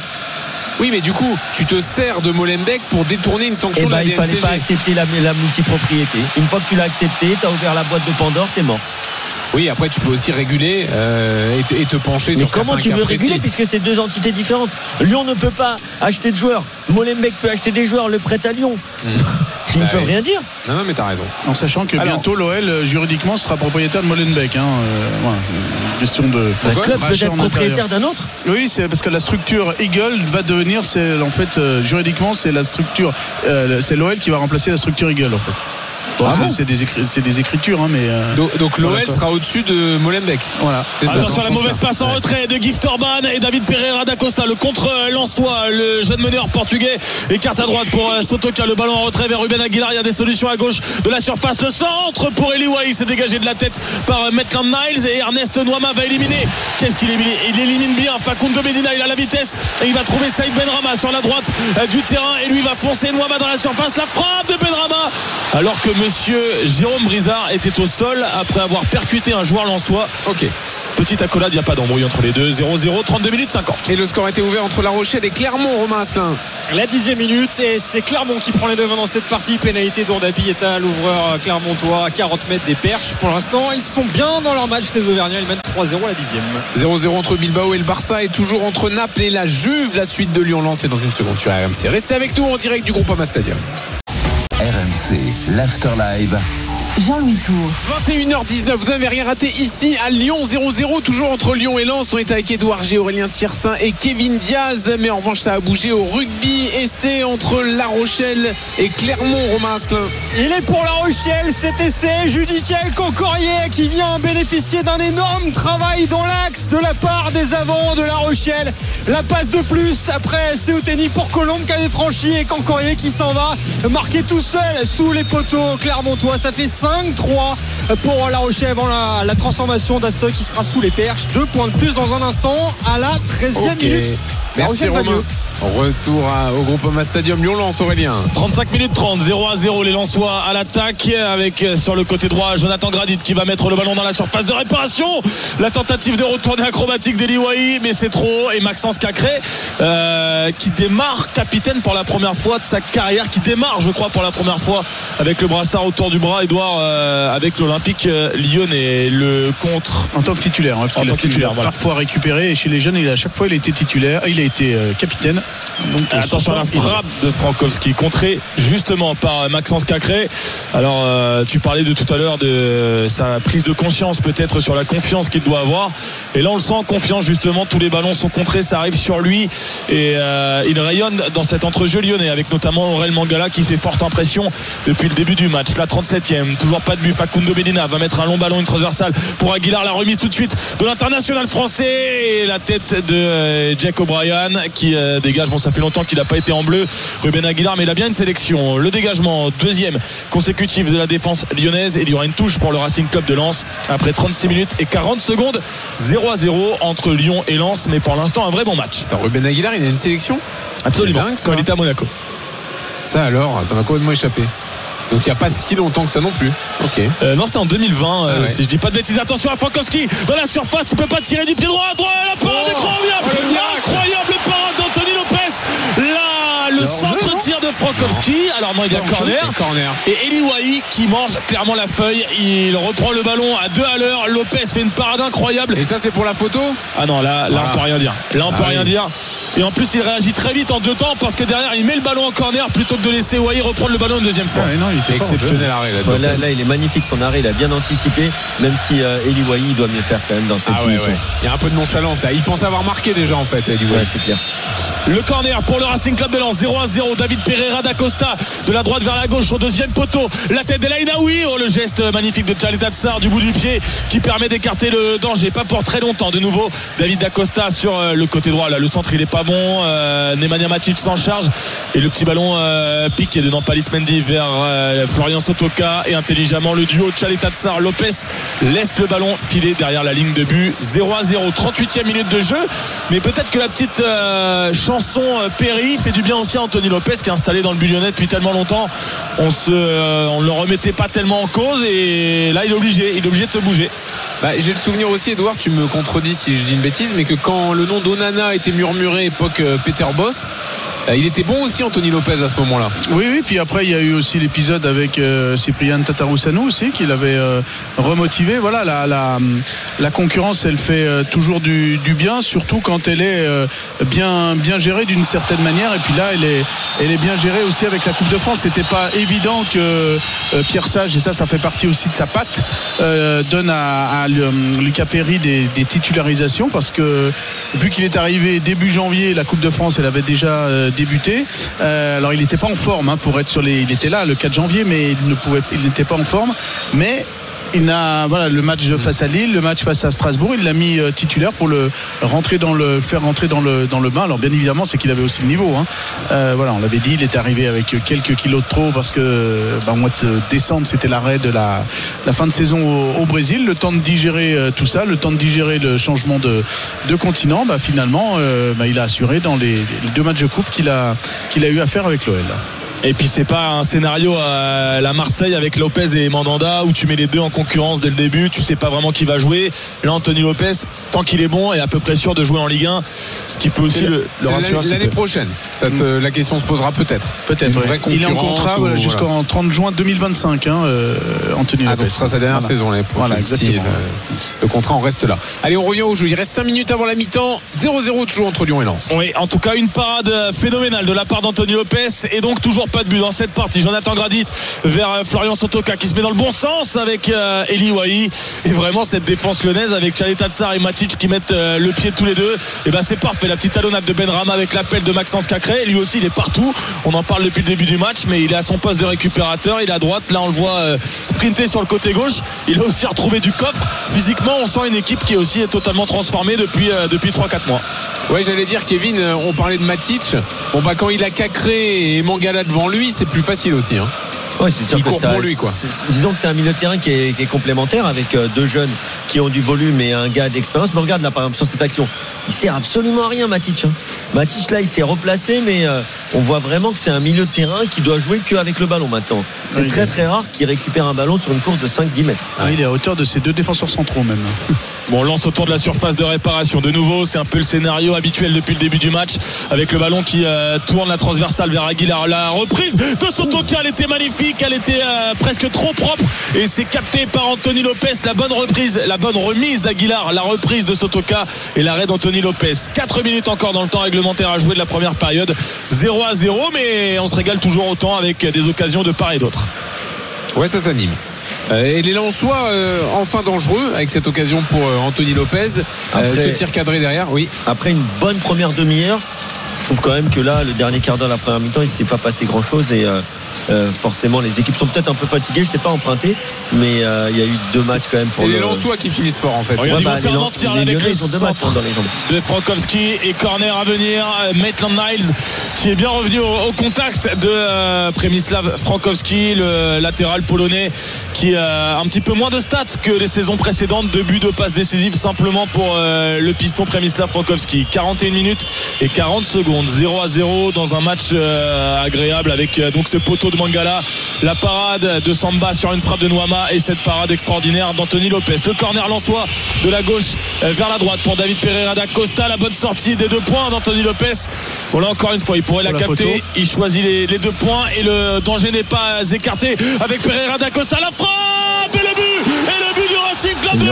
Speaker 3: Oui, mais du coup, tu te sers de Molenbeek pour détourner une
Speaker 5: Eh
Speaker 3: sanction de
Speaker 5: ben
Speaker 3: la
Speaker 5: il fallait
Speaker 3: DNCG.
Speaker 5: pas accepter la, la multipropriété. Une fois que tu l'as accepté, t'as ouvert la boîte de Pandore, t'es mort.
Speaker 3: Oui, après, tu peux aussi réguler euh, et, te, et te pencher
Speaker 5: Mais
Speaker 3: sur
Speaker 5: comment tu veux
Speaker 3: précis.
Speaker 5: réguler puisque c'est deux entités différentes? Lyon ne peut pas acheter de joueurs. Molenbeek peut acheter des joueurs, le prête à Lyon. Ils ne
Speaker 3: Bah
Speaker 5: peuvent
Speaker 3: oui.
Speaker 5: rien dire.
Speaker 3: Non, non, mais t'as raison.
Speaker 6: En sachant que
Speaker 3: Alors-
Speaker 6: bientôt l'OL euh, juridiquement sera propriétaire de Molenbeek. Hein, euh, voilà, question de.
Speaker 5: Un club peut être propriétaire d'un autre?
Speaker 6: Oui, c'est parce que la structure Eagle va devenir, c'est en fait euh, juridiquement c'est la structure, euh, c'est l'OL qui va remplacer la structure Eagle en fait. Bon,
Speaker 5: Ah
Speaker 6: c'est- des, écri- c'est des écritures, hein, mais euh,
Speaker 3: Donc, donc l'OL
Speaker 6: Voilà,
Speaker 3: sera au-dessus de Molenbeek.
Speaker 6: voilà.
Speaker 4: Attention à la mauvaise passe en retrait de Gift Orban et David Pereira da Costa, le contre Lançois, le jeune meneur portugais écarte à droite pour euh, Sotoka, le ballon en retrait vers Ruben Aguilar, il y a des solutions à gauche de la surface, le centre pour Eli Wahi, c'est dégagé de la tête par euh, Maitland Niles et Ernest Noama va éliminer. Qu'est-ce qu'il élimine? Il élimine bien Facundo Medina, il a la vitesse et il va trouver Saïd Benrama sur la droite euh, du terrain. Et lui va foncer Noama dans la surface, la frappe de Benrama alors que monsieur Jérôme Brizard était au sol après avoir percuté un joueur lançois.
Speaker 3: Ok.
Speaker 4: Petite accolade, il n'y a pas d'embrouille entre les deux. 0-0, 32 minutes 50.
Speaker 3: Et le score était ouvert entre La Rochelle et Clermont, Romain Asselin.
Speaker 7: La dixième minute et c'est Clermont qui prend les devants dans cette partie. Pénalité d'Ourdabi est à l'ouvreur clermontois à 40 mètres des perches. Pour l'instant, ils sont bien dans leur match, les Auvergnats. Ils mènent 3-0 à la dixième.
Speaker 3: 0-0 entre Bilbao et le Barça et toujours entre Naples et la Juve. La suite de Lyon lancée dans une seconde sur RMC. Restez avec nous en direct du Groupama Stadium.
Speaker 2: RMC, l'After Live.
Speaker 1: Jean-Louis Tour.
Speaker 3: 21h19, vous n'avez rien raté ici à Lyon 0-0, toujours entre Lyon et Lens. On est avec Edouard G, Aurélien Tiersin et Kevin Diaz. Mais en revanche, ça a bougé au rugby. Essai entre La Rochelle et Clermont, Romain Asselin.
Speaker 7: Il est pour La Rochelle, cet essai. Judiciel Concorier qui vient bénéficier d'un énorme travail dans l'axe de la part des avants de La Rochelle. La passe de plus après Seouteni pour Colombe qui avait franchi et Concorier qui s'en va marquer tout seul sous les poteaux clermontois. Ça fait 5-3 pour La Rochelle avant la, la transformation d'Astock qui sera sous les perches. Deux points de plus dans un instant à la 13e
Speaker 3: Ok.
Speaker 7: minute.
Speaker 3: Merci Romain. Retour à- au Groupama Stadium Lyon-Lens, Aurélien.
Speaker 4: 35 minutes 30, 0 à 0 les Lensois à l'attaque avec euh, sur le côté droit Jonathan Gradit qui va mettre le ballon dans la surface de réparation. La tentative de retourner acrobatique d'Eli Wahi, mais c'est trop. Et Maxence Cacré euh, qui démarre capitaine pour la première fois de sa carrière, qui démarre je crois pour la première fois avec le brassard autour du bras, Edouard euh, avec l'Olympique lyonnais. Le contre
Speaker 6: En tant que titulaire, hein, parce
Speaker 4: En
Speaker 6: qu'il
Speaker 4: tant
Speaker 6: a
Speaker 4: que titulaire, voilà.
Speaker 6: parfois récupéré. Et chez les jeunes, il a, à chaque fois, il a été titulaire, il a été euh, capitaine. Donc, euh,
Speaker 4: Attention à la frappe de Frankowski, contrée justement par Maxence Cacré. Alors, euh, tu parlais de tout à l'heure de sa prise de conscience, peut-être sur la confiance qu'il doit avoir. Et là, on le sent en confiance, justement. Tous les ballons sont contrés, ça arrive sur lui. Et euh, il rayonne dans cet entrejeu lyonnais, avec notamment Aurel Mangala qui fait forte impression depuis le début du match. La 37e, toujours pas de but. Facundo Medina va mettre un long ballon, une transversale pour Aguilar. La remise tout de suite de l'international français. Et la tête de Jack O'Brien qui euh, dégage. Bon, ça fait longtemps qu'il n'a pas été en bleu. Ruben Aguilar, mais il a bien une sélection. Le dégagement, deuxième consécutif de la défense lyonnaise. Et il y aura une touche pour le Racing Club de Lens après 36 minutes et 40 secondes. 0 à 0 entre Lyon et Lens. Mais pour l'instant, un vrai bon match.
Speaker 3: Attends, Ruben Aguilar, il a une sélection?
Speaker 4: Absolument.
Speaker 3: Dingue.
Speaker 4: Quand il était à Monaco.
Speaker 3: Ça alors, ça m'a complètement échappé. Donc il n'y a pas si longtemps que ça non plus. Ok.
Speaker 4: Euh, non, c'était en 2020, euh,
Speaker 3: Ah ouais.
Speaker 4: si je dis pas de bêtises. Attention à Frankowski dans la surface, il peut pas tirer du pied droit. droit la parade
Speaker 3: Oh,
Speaker 4: incroyable,
Speaker 3: oh,
Speaker 4: incroyable parade d'Anthony Lopez. Là, le centre tir de Frankowski. Alors non, il y a corner.
Speaker 3: Et corner.
Speaker 4: Et Eli Wahi qui mange clairement la feuille. Il reprend le ballon à deux à l'heure. Lopez fait une parade incroyable.
Speaker 3: Et ça c'est pour la photo
Speaker 4: Ah non, là, là on peut rien dire. Là, on
Speaker 3: Ah
Speaker 4: peut
Speaker 3: oui.
Speaker 4: rien dire. Et en plus, il réagit très vite en deux temps parce que derrière, il met le ballon en corner plutôt que de laisser Wahi reprendre le ballon une deuxième fois.
Speaker 6: Ouais, non, il était
Speaker 3: Exceptionnel arrêt là.
Speaker 5: Ouais, là, là, il est magnifique son arrêt, il a bien anticipé, même si euh, Eli Wahi doit mieux faire quand même dans cette
Speaker 3: Ah ouais,
Speaker 5: finition.
Speaker 3: ouais. Il y a un peu de nonchalance là. Il pensait avoir marqué déjà en fait.
Speaker 5: Ouais,
Speaker 3: White.
Speaker 5: c'est clair.
Speaker 4: Le corner pour le Racing Club de Lens 0 à 0 David Pereira d'Acosta de la droite vers la gauche au deuxième poteau. La tête d'Elaïnaoui oh le geste magnifique de Tchaleta Tsar du bout du pied qui permet d'écarter le danger. Pas pour très longtemps de nouveau. David d'Acosta sur euh, le côté droit là. Le centre il est pas bon. Euh, Matic s'en charge. Et le petit ballon euh, piqué de Nampalis Mendy vers euh, Florian Sotoka. Et intelligemment le duo Tchaleta Tsar Lopez laisse le ballon filer derrière la ligne de but. 0 à 0 38e minute de jeu. Mais peut-être que la petite euh, chanson Perry fait du bien aussi Anthony Lopez qui est installé dans le but lyonnais depuis tellement longtemps. On se euh, le remettait pas tellement en cause et là il est obligé. Il est obligé de se bouger
Speaker 3: Bah, J'ai le souvenir aussi, Edouard, tu me contredis si je dis une bêtise, mais que quand le nom d'Onana était murmuré époque euh, Peter Boss, euh, il était bon aussi Anthony Lopez à ce moment-là.
Speaker 6: Oui, oui, puis après il y a eu aussi l'épisode avec euh, Cyprien Tatarusanu aussi qui l'avait euh, remotivé. Voilà, la, concurrence elle fait toujours du, bien, surtout quand elle est bien, bien gérée d'une certaine manière. Et puis là, elle est, elle est bien gérée aussi avec la Coupe de France. C'était pas évident que Pierre Sage, et ça, ça fait partie aussi de sa patte, donne à Lu- Lucas Perry des, titularisations parce que vu qu'il est arrivé début janvier, la Coupe de France, elle avait déjà euh, débuté. Euh, alors il n'était pas en forme hein, pour être sur les. Il était là le 4 janvier, mais ne pouvait, il n'était pas en forme. Mais il n'a voilà le match face à Lille, le match face à Strasbourg, il l'a mis euh, titulaire pour le rentrer dans le faire rentrer dans le dans le bain. Alors bien évidemment, c'est qu'il avait aussi le niveau. hein. Euh, voilà, on l'avait dit, il était arrivé avec quelques kilos de trop parce que bah, au mois de décembre, c'était l'arrêt de la, fin de saison au, Brésil, le temps de digérer euh, tout ça, le temps de digérer le changement de, de continent. Bah, finalement, bah, il a assuré dans les, les deux matchs de coupe qu'il a qu'il a eu à faire avec l'OL.
Speaker 4: Et puis c'est pas un scénario à la Marseille avec Lopez et Mandanda où tu mets les deux en concurrence dès le début, tu sais pas vraiment qui va jouer. Là Anthony Lopez, tant qu'il est bon, est à peu près sûr de jouer en Ligue 1, ce qui peut aussi le, rassurer
Speaker 3: l'année prochaine. Ça se- la question se posera peut-être.
Speaker 6: Peut-être.
Speaker 3: Une
Speaker 6: ouais.
Speaker 3: vraie
Speaker 6: Il est en
Speaker 3: concurrence
Speaker 6: contrat voilà. jusqu'en 30 juin 2025, hein, euh, Anthony
Speaker 3: Ah,
Speaker 6: Lopez.
Speaker 3: donc ce sera sa dernière
Speaker 6: Voilà.
Speaker 3: saison l'année prochaine.
Speaker 6: Voilà,
Speaker 3: Si,
Speaker 6: exactement.
Speaker 3: euh, le contrat en reste là. Allez, on revient au jeu. Il reste 5 minutes avant la mi-temps. 0-0 toujours entre Lyon et Lens.
Speaker 4: Oui, en tout cas, une parade phénoménale de la part d'Anthony Lopez et donc toujours pas de but dans cette partie. Jonathan Gradit vers euh, Florian Sotoka qui se met dans le bon sens avec euh, Eli Wahi et vraiment cette défense lyonnaise avec Chalet Tatsar et Matic qui mettent euh, le pied tous les deux. Et ben c'est parfait. La petite talonnade de Benrama avec l'appel de Maxence Cacré. Lui aussi, il est partout. On en parle depuis le début du match, mais il est à son poste de récupérateur. Il est à droite. Là, on le voit sprinter sur le côté gauche. Il a aussi retrouvé du coffre. Physiquement, on sent une équipe qui est aussi totalement transformée depuis, depuis 3-4 mois.
Speaker 3: Ouais, j'allais dire, Kevin, on parlait de Matic. Bon, bah, quand il a Cacré et Mangala devant lui, c'est plus facile aussi. Hein.
Speaker 5: Ouais, c'est sûr
Speaker 3: Il
Speaker 5: que
Speaker 3: court
Speaker 5: ça,
Speaker 3: pour lui, quoi.
Speaker 5: c'est- c'est- disons que c'est un milieu de terrain qui est, qui est complémentaire avec euh, deux jeunes qui ont du volume et un gars d'expérience. Mais regarde là, par exemple, sur cette action, il sert absolument à rien, Matic. hein. Matic là, il s'est replacé, mais euh, on voit vraiment que c'est un milieu de terrain qui doit jouer qu'avec le ballon maintenant. C'est
Speaker 6: Oui,
Speaker 5: très
Speaker 6: oui.
Speaker 5: très rare qu'il récupère un ballon sur une course de 5-10 mètres.
Speaker 6: Ah, il est à hauteur de ses deux défenseurs centraux même.
Speaker 4: Bon, on lance autour de la surface de réparation. De nouveau, c'est un peu le scénario habituel depuis le début du match, avec le ballon qui euh, tourne la transversale vers Aguilar. La reprise de Sotoka, elle était magnifique. Kick, elle était euh, presque trop propre et c'est capté par Anthony Lopez. La bonne reprise, la bonne remise d'Aguilar, la reprise de Sotoka et l'arrêt d'Anthony Lopez. 4 minutes encore dans le temps réglementaire à jouer de la première période. 0 à 0, mais on se régale toujours autant avec des occasions de part et d'autre.
Speaker 3: Ouais, ça s'anime. Euh, et les Lensois euh, enfin dangereux avec cette occasion pour euh, Anthony Lopez. Euh,
Speaker 5: Après-
Speaker 3: ce tir cadré derrière, oui.
Speaker 5: Après une bonne première demi-heure, je trouve quand même que là, le dernier quart d'heure de la première mi-temps, il ne s'est pas passé grand-chose et euh, forcément les équipes sont peut-être un peu fatiguées, je ne sais pas emprunter, mais euh, il y a eu deux matchs quand même pour
Speaker 3: C'est les
Speaker 5: le-
Speaker 3: Lensois qui finissent fort en fait.
Speaker 4: Ils vont
Speaker 5: bah,
Speaker 4: faire
Speaker 5: les Lan-
Speaker 4: mentir
Speaker 5: les
Speaker 4: avec
Speaker 5: Lyonnais,
Speaker 4: le
Speaker 5: ils ont deux matchs
Speaker 4: centre.
Speaker 5: dans les jambes.
Speaker 4: de Frankowski et corner à venir Euh, Maitland Niles qui est bien revenu au, au contact de euh, Przemysław Frankowski le latéral polonais qui a un petit peu moins de stats que les saisons précédentes deux buts de passes décisives simplement pour euh, le piston Przemysław Frankowski 41 minutes et 40 secondes 0 à 0 dans un match euh, agréable avec euh, donc ce poteau de Mangala. La parade de Samba sur une frappe de Noama et cette parade extraordinaire d'Anthony Lopez. Le corner lançois de la gauche euh, vers la droite pour David Pereira da Costa. La bonne sortie des deux points d'Anthony Lopez. Voilà encore une fois il pourrait la, capter.
Speaker 6: photo.
Speaker 4: il choisit les, les deux points et le danger n'est pas écarté avec Pereira da Costa. La frappe et le but et le Racing Club de
Speaker 5: Il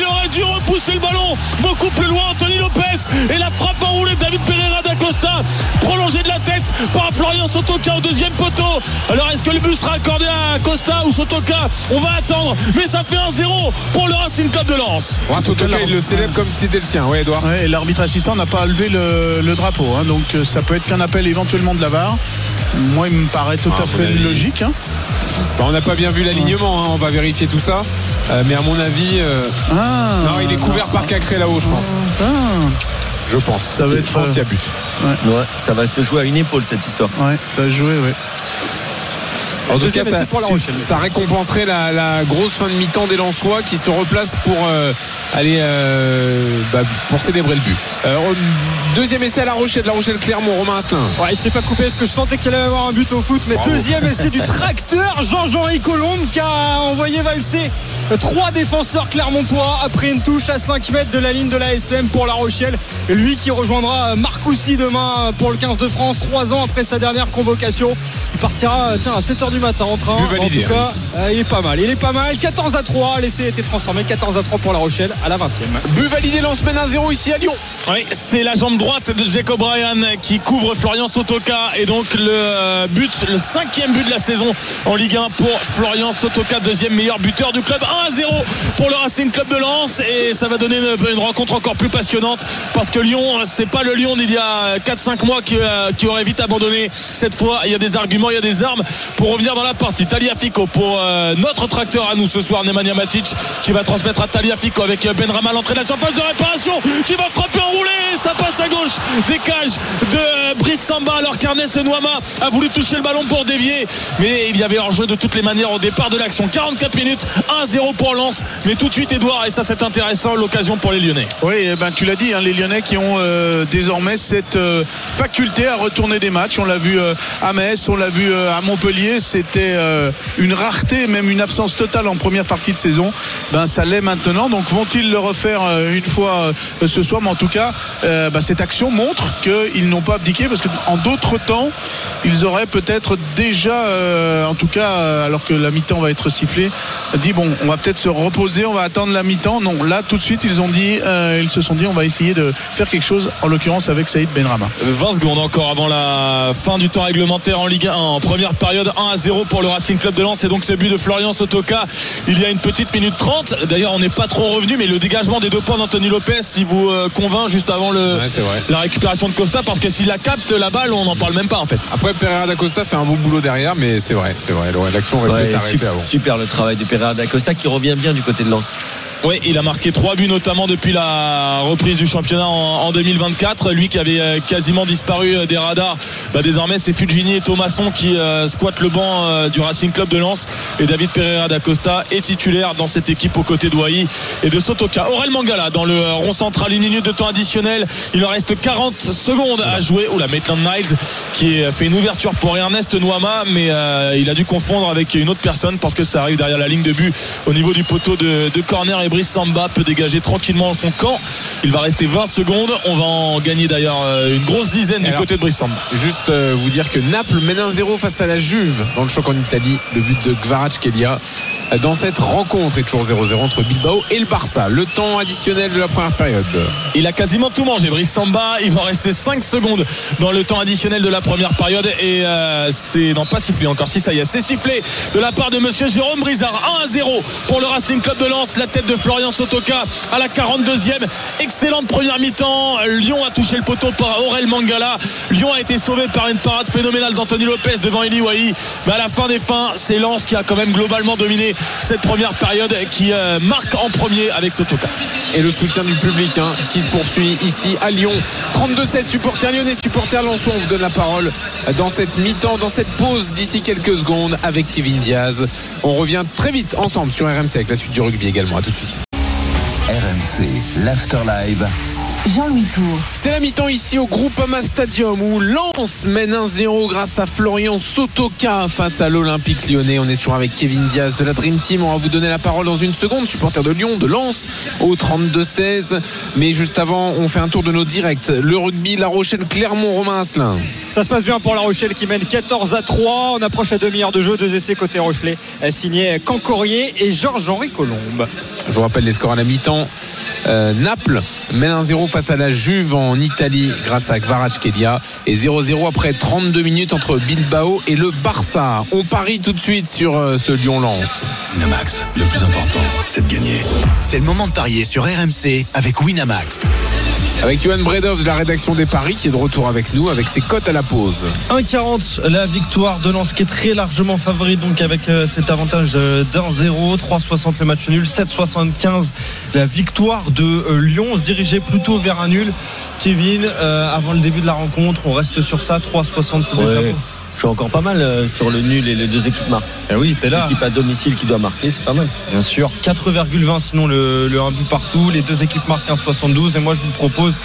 Speaker 4: Lens aurait dû repousser le ballon beaucoup plus loin Anthony Lopez et la frappe enroulée de David Pereira da Costa prolongée de la tête par Florian Sotoka au deuxième poteau alors est-ce que le but sera accordé à Costa ou Sotoka? On va attendre mais ça fait 1-0 pour le Racing Club de Lens
Speaker 3: Ross Sotoka, il le célèbre comme si c'était le sien. Ouais, Edouard.
Speaker 6: Ouais, et l'arbitre assistant n'a pas levé le, le drapeau, hein, donc euh, ça peut être qu'un appel éventuellement de la VAR. Moi, il me paraît tout
Speaker 3: Ah,
Speaker 6: à fait logique. hein.
Speaker 3: On n'a pas bien vu l'alignement, hein, on va vérifier tout ça. Euh, mais à mon avis, euh,
Speaker 6: Ah,
Speaker 3: non, il est couvert par Cacré là-haut, je pense.
Speaker 6: Ah,
Speaker 3: Je pense.
Speaker 6: Ça va
Speaker 3: je
Speaker 6: être,
Speaker 3: pense
Speaker 6: euh,
Speaker 3: qu'il y a but.
Speaker 5: Ouais, ça va se jouer à une épaule cette histoire.
Speaker 6: ouais, ça a joué, ouais.
Speaker 3: En tout
Speaker 7: Deuxième
Speaker 3: cas, ça,
Speaker 7: essai pour La Rochelle.
Speaker 3: ça récompenserait la, la grosse fin de mi-temps des Lensois qui se replacent pour euh, aller euh, bah, pour célébrer le but. Euh, deuxième essai à La Rochelle, La Rochelle Clermont, Romain Asselin.
Speaker 7: Ouais, je t'ai pas coupé parce que je sentais qu'il allait avoir un but au foot. Mais
Speaker 3: Bravo.
Speaker 7: deuxième essai du tracteur Jean-Jean Colombe qui a envoyé valser trois défenseurs clermontois après une touche à 5 mètres de la ligne de la SM pour La Rochelle. Et lui qui rejoindra Marcoussi demain pour le 15 de France, trois ans après sa dernière convocation. Il partira tiens, à 7h du matin en train. En tout cas,
Speaker 3: hein,
Speaker 7: euh, il est pas mal. Il est pas mal. 14 à 3. L'essai a été transformé. 14 à 3 pour La Rochelle à la 20e.
Speaker 3: But validé, lance mène 1-0 ici à Lyon.
Speaker 4: Oui, c'est la jambe droite de Jacob Ryan qui couvre Florian Sotoka et donc le euh, but, le cinquième but de la saison en Ligue 1 pour Florian Sotoka, deuxième meilleur buteur du club, 1 à 0 pour le Racing Club de Lens et ça va donner une, une rencontre encore plus passionnante parce que Lyon, c'est pas le Lyon d'il y a 4-5 mois qui, euh, qui aurait vite abandonné. Cette fois, il y a des arguments, il y a des armes pour dans la partie. Taliafico pour euh, notre tracteur à nous ce soir, Nemanja Matic qui va transmettre à Taliafico avec euh, Benrama l'entrée de la surface de réparation qui va frapper enroulé ça passe à gauche des cages de euh, Brice Samba alors qu'Ernest Nouama a voulu toucher le ballon pour dévier mais il y avait hors jeu de toutes les manières au départ de l'action 44 minutes 1-0 pour Lens mais tout de suite Edouard et ça c'est intéressant l'occasion pour les Lyonnais
Speaker 6: Oui, eh ben, tu l'as dit, hein, les Lyonnais qui ont désormais cette faculté à retourner des matchs. On l'a vu à Metz, on l'a vu à Montpellier. C'était euh, une rareté, même une absence totale en première partie de saison. Ben, ça l'est maintenant. Donc vont-ils le refaire euh, une fois euh, ce soir? Mais en tout cas, ben, cette action montre qu'ils n'ont pas abdiqué parce qu'en d'autres temps, ils auraient peut-être déjà, en tout cas, alors que la mi-temps va être sifflée, dit bon, on va peut-être se reposer, on va attendre la mi-temps. Non, là tout de suite, ils ont dit, ils se sont dit, on va essayer de faire quelque chose, en l'occurrence avec Saïd Benrama.
Speaker 4: 20 secondes encore avant la fin du temps réglementaire en Ligue 1 en première période 1 à 0 pour le Racing Club de Lens et donc ce but de Florian Sotoka il y a une petite minute 30 d'ailleurs on n'est pas trop revenu mais le dégagement des deux points d'Anthony Lopez il vous euh, convainc juste avant le,
Speaker 3: Ouais,
Speaker 4: la récupération de Costa parce que s'il la capte la balle on n'en parle même pas en fait
Speaker 3: Après, Pereira da Costa fait un bon boulot derrière, mais c'est vrai, c'est vrai. L'action aurait pu être arrêtée
Speaker 5: super,
Speaker 3: avant.
Speaker 5: super le travail de Pereira da Costa qui revient bien du côté de Lens.
Speaker 4: Oui, il a marqué trois buts notamment depuis la reprise du championnat en, en 2024. Lui qui avait euh, quasiment disparu euh, des radars, bah, désormais c'est Fugini et Thomasson qui euh, squattent le banc du Racing Club de Lens. Et David Pereira da Costa est titulaire dans cette équipe aux côtés d'Ouahi et de Sotoka. Aurel Mangala dans le rond central, une minute de temps additionnel. Il en reste 40 secondes à jouer. Oula, Maitland Niles qui fait une ouverture pour Ernest Nouama, mais il a dû confondre avec une autre personne parce que ça arrive derrière la ligne de but au niveau du poteau de, corner Brice Samba peut dégager tranquillement son camp. Il va rester 20 secondes. On va en gagner d'ailleurs euh, une grosse dizaine du
Speaker 3: Alors,
Speaker 4: côté de Brice Samba.
Speaker 3: Juste euh, vous dire que Naples mène 1-0 face à la Juve dans le choc en Italie. Le but de Kvaratskhelia euh, dans cette rencontre est toujours 0-0 entre Bilbao et le Barça. Le temps additionnel de la première période.
Speaker 4: Il a quasiment tout mangé. Brice Samba, il va rester 5 secondes dans le temps additionnel de la première période. Et euh, c'est non pas sifflé encore. Si ça y est, c'est sifflé de la part de monsieur Jérôme Brizard. 1 0 pour le Racing Club de Lens. La tête de Florian Sotoka à la 42e. Excellente première mi-temps. Lyon a touché le poteau par Aurel Mangala. Lyon a été sauvé par une parade phénoménale d'Anthony Lopez devant Eli Wahi. Mais à la fin des fins, c'est Lens qui a quand même globalement dominé cette première période qui euh, marque en premier avec Sotoka.
Speaker 3: Et le soutien du public hein, qui se poursuit ici à Lyon. 32-16 supporters lyonnais, supporters lensois. On vous donne la parole dans cette mi-temps, dans cette pause d'ici quelques secondes avec Kevin Diaz. On revient très vite ensemble sur RMC avec la suite du rugby également. À tout de suite.
Speaker 2: RMC, l'Afterlive.
Speaker 1: Jean-Louis Tour.
Speaker 3: C'est la mi-temps ici au Groupama Stadium où Lens mène 1-0 grâce à Florian Sotoka face à l'Olympique lyonnais. On est toujours avec Kevin Diaz de la Dream Team. On va vous donner la parole dans une seconde. Supporter de Lyon, de Lens au 32-16. Mais juste avant, on fait un tour de nos directs. Le rugby, La Rochelle, Clermont, Romain Asselin.
Speaker 7: Ça se passe bien pour La Rochelle qui mène 14 à 3. On approche à demi-heure de jeu. Deux essais côté Rochelet euh, signé Cancorier et Georges-Henri Colombe.
Speaker 3: Je vous rappelle les scores à la mi-temps. Euh, Naples mène 1-0 face à la Juve en Italie grâce à Kvaratskhelia et 0-0 après 32 minutes entre Bilbao et le Barça. On parie tout de suite sur euh, ce Lyon-Lens.
Speaker 2: Winamax, le plus important, c'est de gagner.
Speaker 8: C'est le moment de parier sur RMC avec Winamax.
Speaker 3: Avec Johan Bredov de la rédaction des paris qui est de retour avec nous avec ses cotes à la pause.
Speaker 9: 1,40 la victoire de Lens qui est très largement favori donc avec euh, cet avantage euh, d'un 0 3,60 le match nul 7,75 la victoire de euh, Lyon on se dirigeait plutôt vers un nul Kevin euh, avant le début de la rencontre on reste sur ça 3,60 c'est déjà
Speaker 5: Ouais. Je suis encore pas mal sur le nul et les deux équipes marquent.
Speaker 9: Eh oui t'es là
Speaker 5: L'équipe à domicile qui doit marquer, c'est pas mal.
Speaker 9: Bien sûr, 4,20 sinon le, le 1 but partout. Les deux équipes marquent 1,72 et moi je vous propose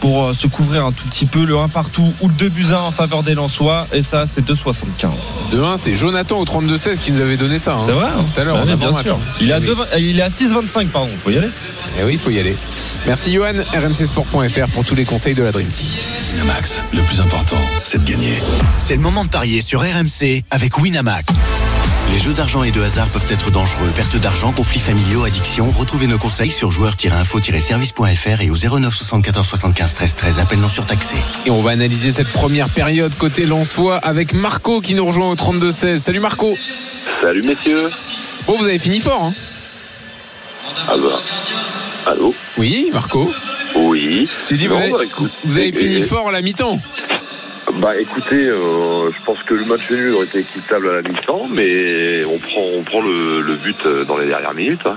Speaker 9: pour euh, se couvrir un tout petit peu le 1 partout ou le 2 buts 1 en faveur des Lensois et ça c'est 2,75.
Speaker 3: De 1, c'est Jonathan au 32-16 qui nous avait donné ça. hein.
Speaker 9: C'est vrai hein
Speaker 3: Tout à l'heure,
Speaker 9: Bah bien
Speaker 3: match.
Speaker 9: sûr. Il est à,
Speaker 3: Eh oui.
Speaker 9: 2,20 euh, il est à 6,25 pardon, faut y aller.
Speaker 3: Eh oui, il faut y aller. Merci Johan, rmcsport.fr pour tous les conseils de la Dream Team.
Speaker 2: Winamax, le plus important, c'est de gagner.
Speaker 8: C'est le moment de parier sur RMC avec Winamax. Les jeux d'argent et de hasard peuvent être dangereux. Perte d'argent, conflits familiaux, addiction. Retrouvez nos conseils sur joueurs-info-service.fr et au 09 74 75 13 13. Appel non surtaxé.
Speaker 3: Et on va analyser cette première période côté Lensois avec Marco qui nous rejoint au 32-16. Salut Marco.
Speaker 10: Salut messieurs.
Speaker 3: Bon, vous avez fini fort. Hein
Speaker 10: Ah bah. Allô?
Speaker 3: Oui, Marco.
Speaker 10: Oui.
Speaker 3: J'ai dit, vous
Speaker 10: Non,
Speaker 3: avez,
Speaker 10: bah, écoute,
Speaker 3: vous avez fini
Speaker 10: et-
Speaker 3: fort à la mi-temps.
Speaker 10: Bah écoutez, euh, je pense que le match nul aurait été équitable à la mi-temps, mais on prend, on prend le, le but euh, dans les dernières minutes. hein.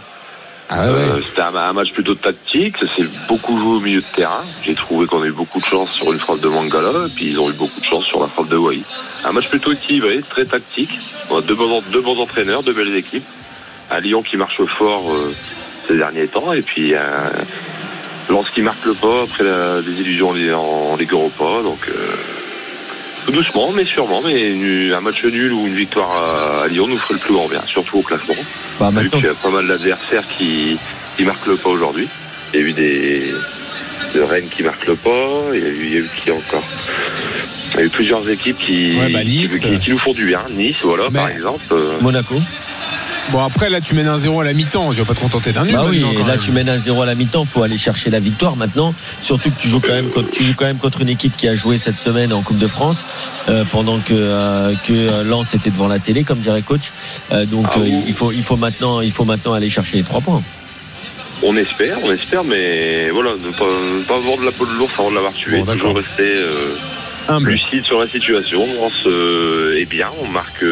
Speaker 3: Ah
Speaker 10: Euh, C'était un, un match plutôt tactique, ça s'est beaucoup joué au milieu de terrain. J'ai trouvé qu'on a eu beaucoup de chance sur une frappe de Mangala, et puis ils ont eu beaucoup de chance sur la frappe de Wai. Un match plutôt équilibré, très tactique. On a deux bons, deux bons entraîneurs, deux belles équipes. Un Lyon qui marche fort euh, ces derniers temps, et puis un Lens qui marque le pas après la désillusion en, en Ligue Europa. Donc euh, tout doucement, mais sûrement, mais un match nul ou une victoire à, Lyon nous ferait le plus grand bien, surtout au classement.
Speaker 5: Bah,
Speaker 10: Vu qu'il y a pas mal d'adversaires qui, qui marquent le pas aujourd'hui. Il y a eu des de Rennes qui marquent le pas. Il y a eu, il y a eu qui encore? Il y a eu plusieurs équipes qui,
Speaker 3: Ouais, bah, Nice.
Speaker 10: qui, qui nous font du bien. Nice, voilà,
Speaker 3: Mais-
Speaker 10: par exemple. euh,
Speaker 5: Monaco.
Speaker 3: Bon, après, là, tu mènes un 0 à la mi-temps. Tu vas pas te contenter d'un nul.
Speaker 5: Bah oui, là
Speaker 3: même.
Speaker 5: tu mènes un 0 à la mi-temps, faut aller chercher la victoire maintenant. Surtout que tu joues quand même contre, tu joues quand même contre une équipe qui a joué cette semaine en Coupe de France, euh, pendant que euh, que euh, Lens était devant la télé, comme dirait coach. Euh, donc
Speaker 10: Ah
Speaker 5: euh,
Speaker 10: oui.
Speaker 5: il faut il faut maintenant il faut maintenant aller chercher les trois points.
Speaker 10: on espère, on espère, mais voilà, ne pas, ne pas vendre la peau de l'ours avant de l'avoir tué.
Speaker 3: Bon.
Speaker 10: Toujours rester euh, lucide sur la situation. On se est bien, on marque.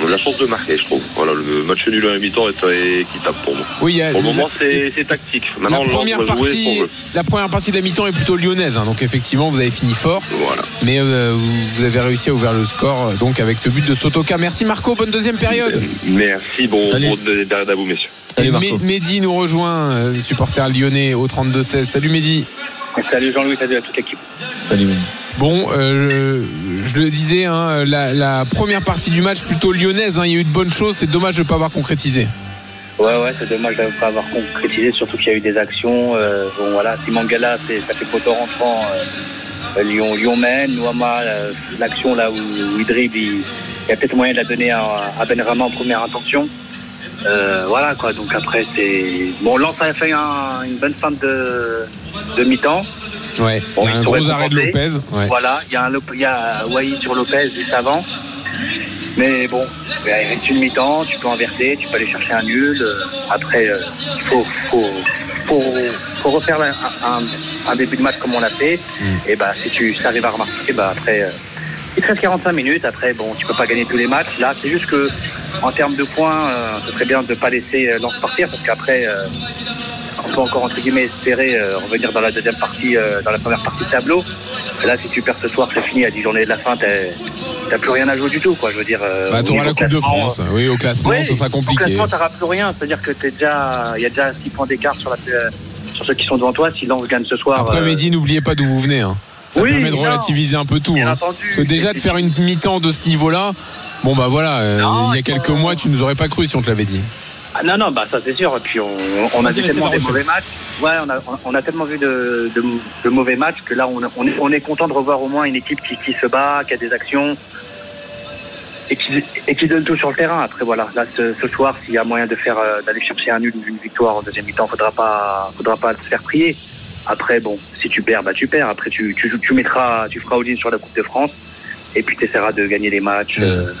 Speaker 10: On a de la chance de marquer, je trouve. Voilà, le match nul à la mi-temps est très équitable pour nous.
Speaker 3: Oui,
Speaker 10: Pour le moment, c'est tactique.
Speaker 3: la
Speaker 10: Maintenant,
Speaker 3: première, partie, la première partie de la mi-temps est plutôt lyonnaise. hein. donc, effectivement, vous avez fini fort.
Speaker 10: Voilà.
Speaker 3: Mais euh, vous- avez réussi à ouvrir le score euh, donc avec ce but de Sotoka. Merci Marco. Bonne deuxième période.
Speaker 10: Merci, bon, bon derrière à vous, messieurs.
Speaker 5: Salut,
Speaker 3: Et
Speaker 5: Marco.
Speaker 3: Mehdi nous rejoint, euh, supporter lyonnais au 32-16. Salut Mehdi.
Speaker 11: Salut Jean-Louis, salut à toute l'équipe.
Speaker 5: Salut.
Speaker 3: Bon, euh, je, le disais, hein, la, première partie du match plutôt lyonnaise. hein, il y a eu de bonnes choses. C'est dommage de ne pas avoir concrétisé.
Speaker 11: Ouais, ouais, c'est dommage de ne pas avoir concrétisé, surtout qu'il y a eu des actions. Euh, bon, voilà, si Mangala, c'est, ça fait poteau rentrant. Euh, Lyon, Lyon mène, Nouama, l'action là où, il dribble, il, il y a peut-être moyen de la donner à, à Benrama en première intention. Euh, voilà quoi, donc après c'est. Bon, Lens a fait un- une bonne fin de, de mi-temps.
Speaker 3: Ouais,
Speaker 11: Bon,
Speaker 3: il y a un gros arrêt de Lopez. Ouais.
Speaker 11: Voilà, il y a, un il y a Wai sur Lopez juste avant. Mais bon, il reste une mi-temps, tu peux inverser, tu peux aller chercher un nul. Euh, Après, euh, il faut, faut, faut, faut refaire un, un- un début de match comme on l'a fait. Et bah, si tu arrives à remarquer, bah, après, euh, il te reste 45 minutes. Après, bon, tu peux pas gagner tous les matchs. Là, c'est juste que, en termes de points, euh, ce serait bien de ne pas laisser euh, Lens partir parce qu'après, euh, on peut encore entre guillemets espérer euh, revenir dans la deuxième partie, euh, dans la première partie de tableau. Et là, si tu perds ce soir, c'est fini. À 10 journées de la fin, t'as plus rien à jouer du tout, quoi. Je veux dire. euh,
Speaker 3: Bah,
Speaker 11: au
Speaker 3: t'auras la Coupe de France. Oui, au classement,
Speaker 11: oui,
Speaker 3: ça sera
Speaker 11: Au
Speaker 3: compliqué.
Speaker 11: classement, t'auras plus rien. C'est-à-dire que t'es déjà, il y a déjà 6 points d'écart sur, la, euh, sur ceux qui sont devant toi. Si Lens gagne ce soir.
Speaker 3: Après, Mehdi, n'oubliez pas d'où vous venez. hein. Ça
Speaker 11: Oui,
Speaker 3: permet de
Speaker 11: non.
Speaker 3: relativiser un peu tout. Hein.
Speaker 11: entendu.
Speaker 3: Parce que déjà de faire une mi-temps de ce niveau-là, bon bah voilà, euh,
Speaker 11: Non,
Speaker 3: il y a quelques mois, tu nous aurais pas cru si on te l'avait dit.
Speaker 11: Ah, non, non, bah ça c'est sûr. Et puis on, on a tellement des mauvais matchs. Ouais, on a, on a tellement vu de, de, de mauvais matchs que là on, on, est, on est content de revoir au moins une équipe qui, qui se bat, qui a des actions et qui, et qui donne tout sur le terrain. Après voilà, là ce, ce soir, s'il y a moyen de faire euh, d'aller chercher un nul ou une victoire en deuxième mi-temps, faudra pas, faudra pas se faire prier. Après bon, si tu perds, bah tu perds. Après tu, tu, tu mettras, tu feras all-in sur la Coupe de France et puis tu essaieras de gagner les matchs. euh,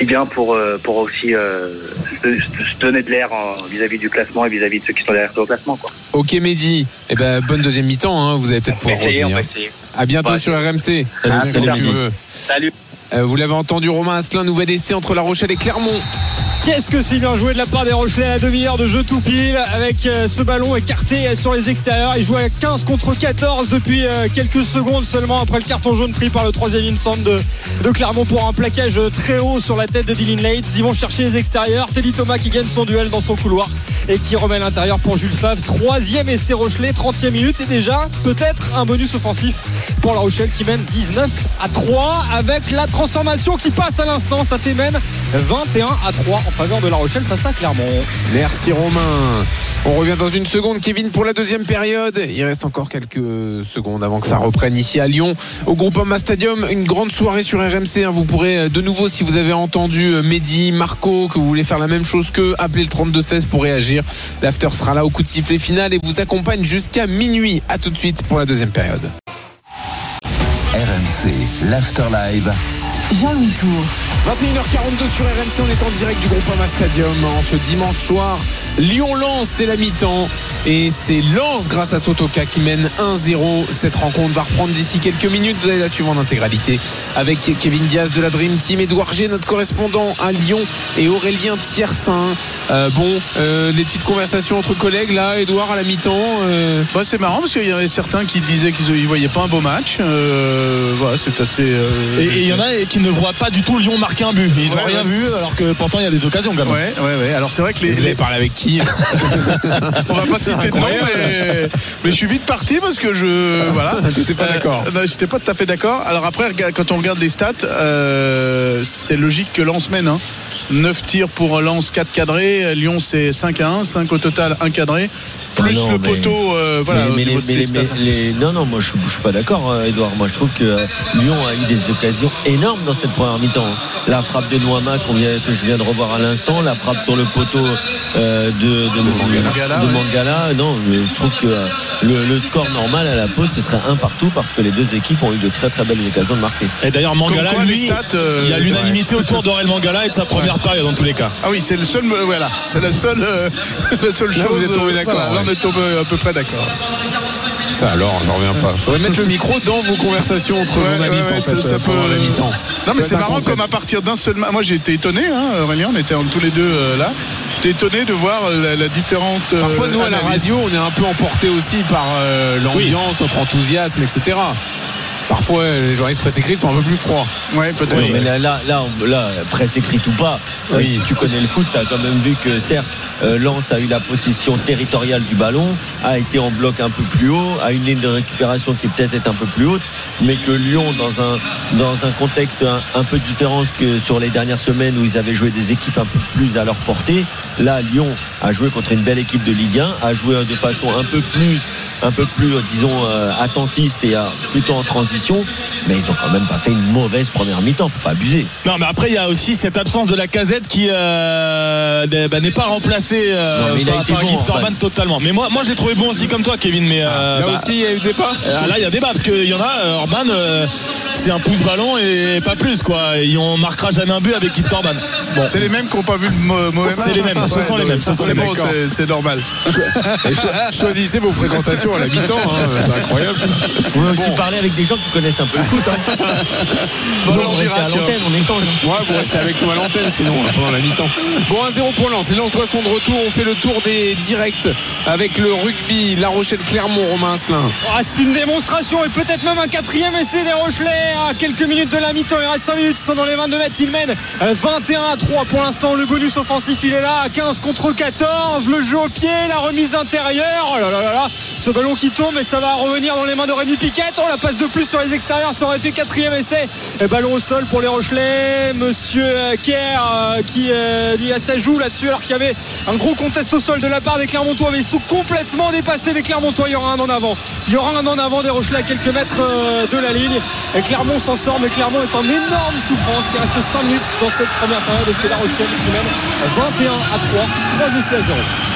Speaker 11: et bien pour, euh, pour aussi euh, se, se donner de l'air vis-à-vis du classement et vis-à-vis de ceux qui sont derrière toi au classement. Quoi.
Speaker 3: Ok Mehdi, eh ben, bonne deuxième mi-temps, hein, vous allez peut-être
Speaker 11: On va
Speaker 3: pouvoir
Speaker 11: essayer, on
Speaker 3: revenir.
Speaker 11: va essayer.
Speaker 3: À bientôt
Speaker 11: Ouais.
Speaker 3: sur RMC.
Speaker 11: Ah, salut,
Speaker 3: veux.
Speaker 11: Salut.
Speaker 3: Euh, vous l'avez entendu, Romain Asclin, nouvel essai entre La Rochelle et Clermont.
Speaker 7: Qu'est-ce que c'est bien joué de la part des Rochelais à demi-heure de jeu tout pile avec euh, ce ballon écarté sur les extérieurs. Il joue à 15 contre 14 depuis euh, quelques secondes seulement après le carton jaune pris par le troisième in de, de Clermont pour un plaquage très haut sur la tête de Dylan Lates. Ils vont chercher les extérieurs. Teddy Thomas qui gagne son duel dans son couloir et qui remet l'intérieur pour Jules Favre. Troisième essai Rochelet, 30e minute et déjà peut-être un bonus offensif pour La Rochelle qui mène 19 à 3 avec la transformation qui passe à l'instant. Ça fait même 21 à 3 en faveur de La Rochelle face à Clermont.
Speaker 3: Merci Romain. On revient dans une seconde, Kevin, pour la deuxième période. Il reste encore quelques secondes avant que ça reprenne ici à Lyon, au Groupama Stadium. Une grande soirée sur RMC. hein. Vous pourrez euh, de nouveau, si vous avez entendu euh, Mehdi, Marco, que vous voulez faire la même chose que appeler le 32-16 pour réagir. L'after sera là au coup de sifflet final et vous accompagne jusqu'à minuit. À tout de suite pour la deuxième période.
Speaker 2: RMC, l'After Live.
Speaker 1: Jean-Louis Tour.
Speaker 3: 21h42 sur RMC, on est en direct du Groupama Stadium en ce dimanche soir. Lyon-Lens, c'est la mi-temps. Et c'est Lens grâce à Sotoka qui mène 1-0. Cette rencontre va reprendre d'ici quelques minutes. Vous allez la suivre en intégralité avec Kevin Diaz de la Dream Team, Edouard G, notre correspondant à Lyon, et Aurélien Tiersin. Euh, bon, euh, des petites conversations entre collègues là, Edouard à la mi-temps. euh,
Speaker 6: Bah, c'est marrant parce qu'il y avait certains qui disaient qu'ils ne voyaient pas un beau match. Euh, voilà, c'est assez. euh,
Speaker 4: Et et il y en a qui ne voient pas du tout Lyon marquer un but. Ils n'ont
Speaker 6: Ouais,
Speaker 4: rien
Speaker 6: ouais.
Speaker 4: vu alors que pourtant il y a des occasions quand même.
Speaker 6: Ouais, ouais, ouais. Alors c'est vrai que les,
Speaker 3: Vous avez
Speaker 6: les-
Speaker 3: parlé avec qui
Speaker 6: on va pas citer de nom, mais, mais je suis vite parti parce que je voilà.
Speaker 3: T'étais pas
Speaker 6: Euh,
Speaker 3: d'accord.
Speaker 6: non, J'étais pas tout à fait d'accord. Alors après, quand on regarde les stats, euh, c'est logique que Lens mène. Hein. 9 tirs pour Lens, 4 cadrés. Lyon, c'est 5 à 1. 5 au total, 1 cadré. Plus
Speaker 5: Ah non,
Speaker 6: le
Speaker 5: mais-
Speaker 6: poteau. euh, voilà,
Speaker 5: mais, mais les, les- non, non, moi je, je suis pas d'accord, euh, Edouard. Moi je trouve que euh, Lyon a eu des occasions énormes dans cette première mi-temps. La frappe de Noama qu'on vient- que je viens de revoir à l'instant, la frappe sur le poteau euh, de, de,
Speaker 6: Mangala,
Speaker 5: de
Speaker 6: ouais.
Speaker 5: Mangala. Non, mais je trouve que euh, le, le score normal à la pause ce serait un partout parce que les deux équipes ont eu de très très belles occasions de marquer.
Speaker 4: Et d'ailleurs Mangala,
Speaker 6: quoi,
Speaker 4: lui,
Speaker 6: stats, euh,
Speaker 4: il y a l'unanimité autour d'Aurel Mangala et de sa première période dans tous les cas.
Speaker 6: Ah oui, c'est le seul. Voilà, c'est la seule, euh, la seule
Speaker 3: Là,
Speaker 6: chose.
Speaker 3: vous êtes tombés
Speaker 6: euh,
Speaker 3: d'accord,
Speaker 6: là, on est tombé à peu près d'accord.
Speaker 3: Ça alors, j'en reviens pas. Faudrait mettre le micro dans vos conversations entre
Speaker 6: Ouais,
Speaker 3: journalistes
Speaker 6: ouais, ouais,
Speaker 3: en fait
Speaker 6: ça- ça
Speaker 3: pendant
Speaker 6: peut-
Speaker 3: la mi-temps.
Speaker 6: Non mais c'est marrant comme à partir d'un seul match. Moi j'ai été étonné, hein, Aurélien, on était tous les deux euh, là. J'étais étonné de voir euh, la, la différente. euh,
Speaker 3: Parfois, nous, à la radio, on est un peu emporté aussi par euh, l'ambiance, notre enthousiasme, etc. Parfois, les journalistes presse écrite sont un peu plus froids.
Speaker 6: Ouais, peut-être.
Speaker 5: Oui, mais là, là, là, on- là, presse écrite ou pas, euh, si tu connais le foot, tu as quand même vu que certes, euh, Lens a eu la possession territoriale du ballon, a été en bloc un peu plus haut, a une ligne de récupération qui peut-être est un peu plus haute, mais que Lyon, dans un, dans un contexte un, un peu différent que sur les dernières semaines où ils avaient joué des équipes un peu plus à leur portée, là, Lyon a joué contre une belle équipe de Ligue 1, a joué de façon un peu plus, un peu plus, euh, disons, euh, attentiste et plutôt en transition, mais ils ont quand même pas fait une mauvaise première mi-temps, faut pas abuser.
Speaker 4: Non, mais après, il y a aussi cette absence de la casette qui euh, n'est bah, n'est pas remplacée euh,
Speaker 5: Non, mais
Speaker 4: par, par
Speaker 5: bon,
Speaker 4: Gift
Speaker 5: Orban.
Speaker 4: Orban totalement. Mais moi, moi je l'ai trouvé bon aussi comme toi, Kevin. Mais euh,
Speaker 3: Là
Speaker 4: bah,
Speaker 3: aussi, il y a eu
Speaker 4: euh, là, il y a débat parce qu'il y en a. Orban, euh, c'est un pouce ballon et pas plus quoi. Et on marquera jamais un but avec Gift Orban. Bon.
Speaker 6: C'est les mêmes qui n'ont pas vu le mauvais match.
Speaker 4: C'est les mêmes, ce sont les mêmes,
Speaker 6: C'est bon, normal.
Speaker 3: Choisissez vos fréquentations à la mi-temps, hein, c'est incroyable.
Speaker 5: Vous pouvez aussi parler avec des gens qui connaissent un peu le foot. Hein.
Speaker 6: Bon, on
Speaker 5: on
Speaker 6: dira,
Speaker 5: à l'antenne, on échange.
Speaker 3: Ouais, vous restez avec nous à l'antenne sinon hein, pendant la mi-temps. Bon, 1-0 pour Lens. Les Lensois sont de retour. On fait le tour des directs avec le rugby. La Rochelle-Clermont, Romain Asselin.
Speaker 7: Ah, c'est une démonstration et peut-être même un quatrième essai des Rochelais à quelques minutes de la mi-temps. Il reste 5 minutes, ils sont dans les 22 mètres. Ils mènent euh, 21 à 3 pour l'instant. Le bonus offensif, il est là à 15 contre 14. Le jeu au pied, la remise intérieure. Oh là là là là. Ce ballon qui tombe et ça va revenir dans les mains de Rémi Piquet. On la passe de plus sur les extérieurs. Ça aurait fait quatrième essai. Et ballon au sol pour les Rochelais. Monsieur euh, Kerr euh, qui euh, dit à sa joue là-dessus alors qu'il y avait un gros contest au sol de la part des Clermontois. Mais ils sont complètement dépassés les Clermontois. Il y aura un en avant. Il y aura un en avant des Rochelais à quelques mètres euh, de la ligne. Et Clermont s'en sort, mais Clermont est en énorme souffrance. Il reste 5 minutes dans cette première période et c'est La Rochelle qui mène 21 à 3. 3 essais à 0.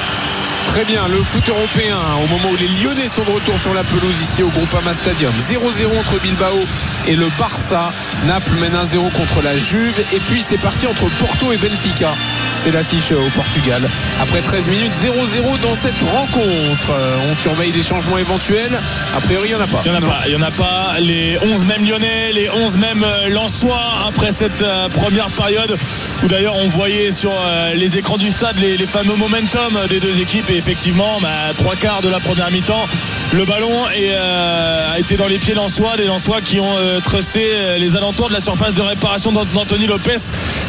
Speaker 3: Très bien, le foot européen, au moment où les Lyonnais sont de retour sur la pelouse ici au Groupama Stadium. 0-0 entre Bilbao et le Barça. Naples mène 1-0 contre la Juve. Et puis c'est parti entre Porto et Benfica. C'est l'affiche au Portugal. Après 13 minutes, 0-0 dans cette rencontre. Euh, On surveille les changements éventuels. A priori, il n'y en a pas.
Speaker 4: Il n'y en a pas, il y en a pas. Les 11 mêmes Lyonnais, les 11 mêmes euh, Lensois après cette euh, première période où d'ailleurs on voyait sur euh, les écrans du stade les, les fameux momentum des deux équipes et effectivement bah, trois quarts de la première mi-temps le ballon est, euh, a été dans les pieds Lensois, des Lensois qui ont euh, trusté euh, les alentours de la surface de réparation d'Ant- d'Anthony Lopez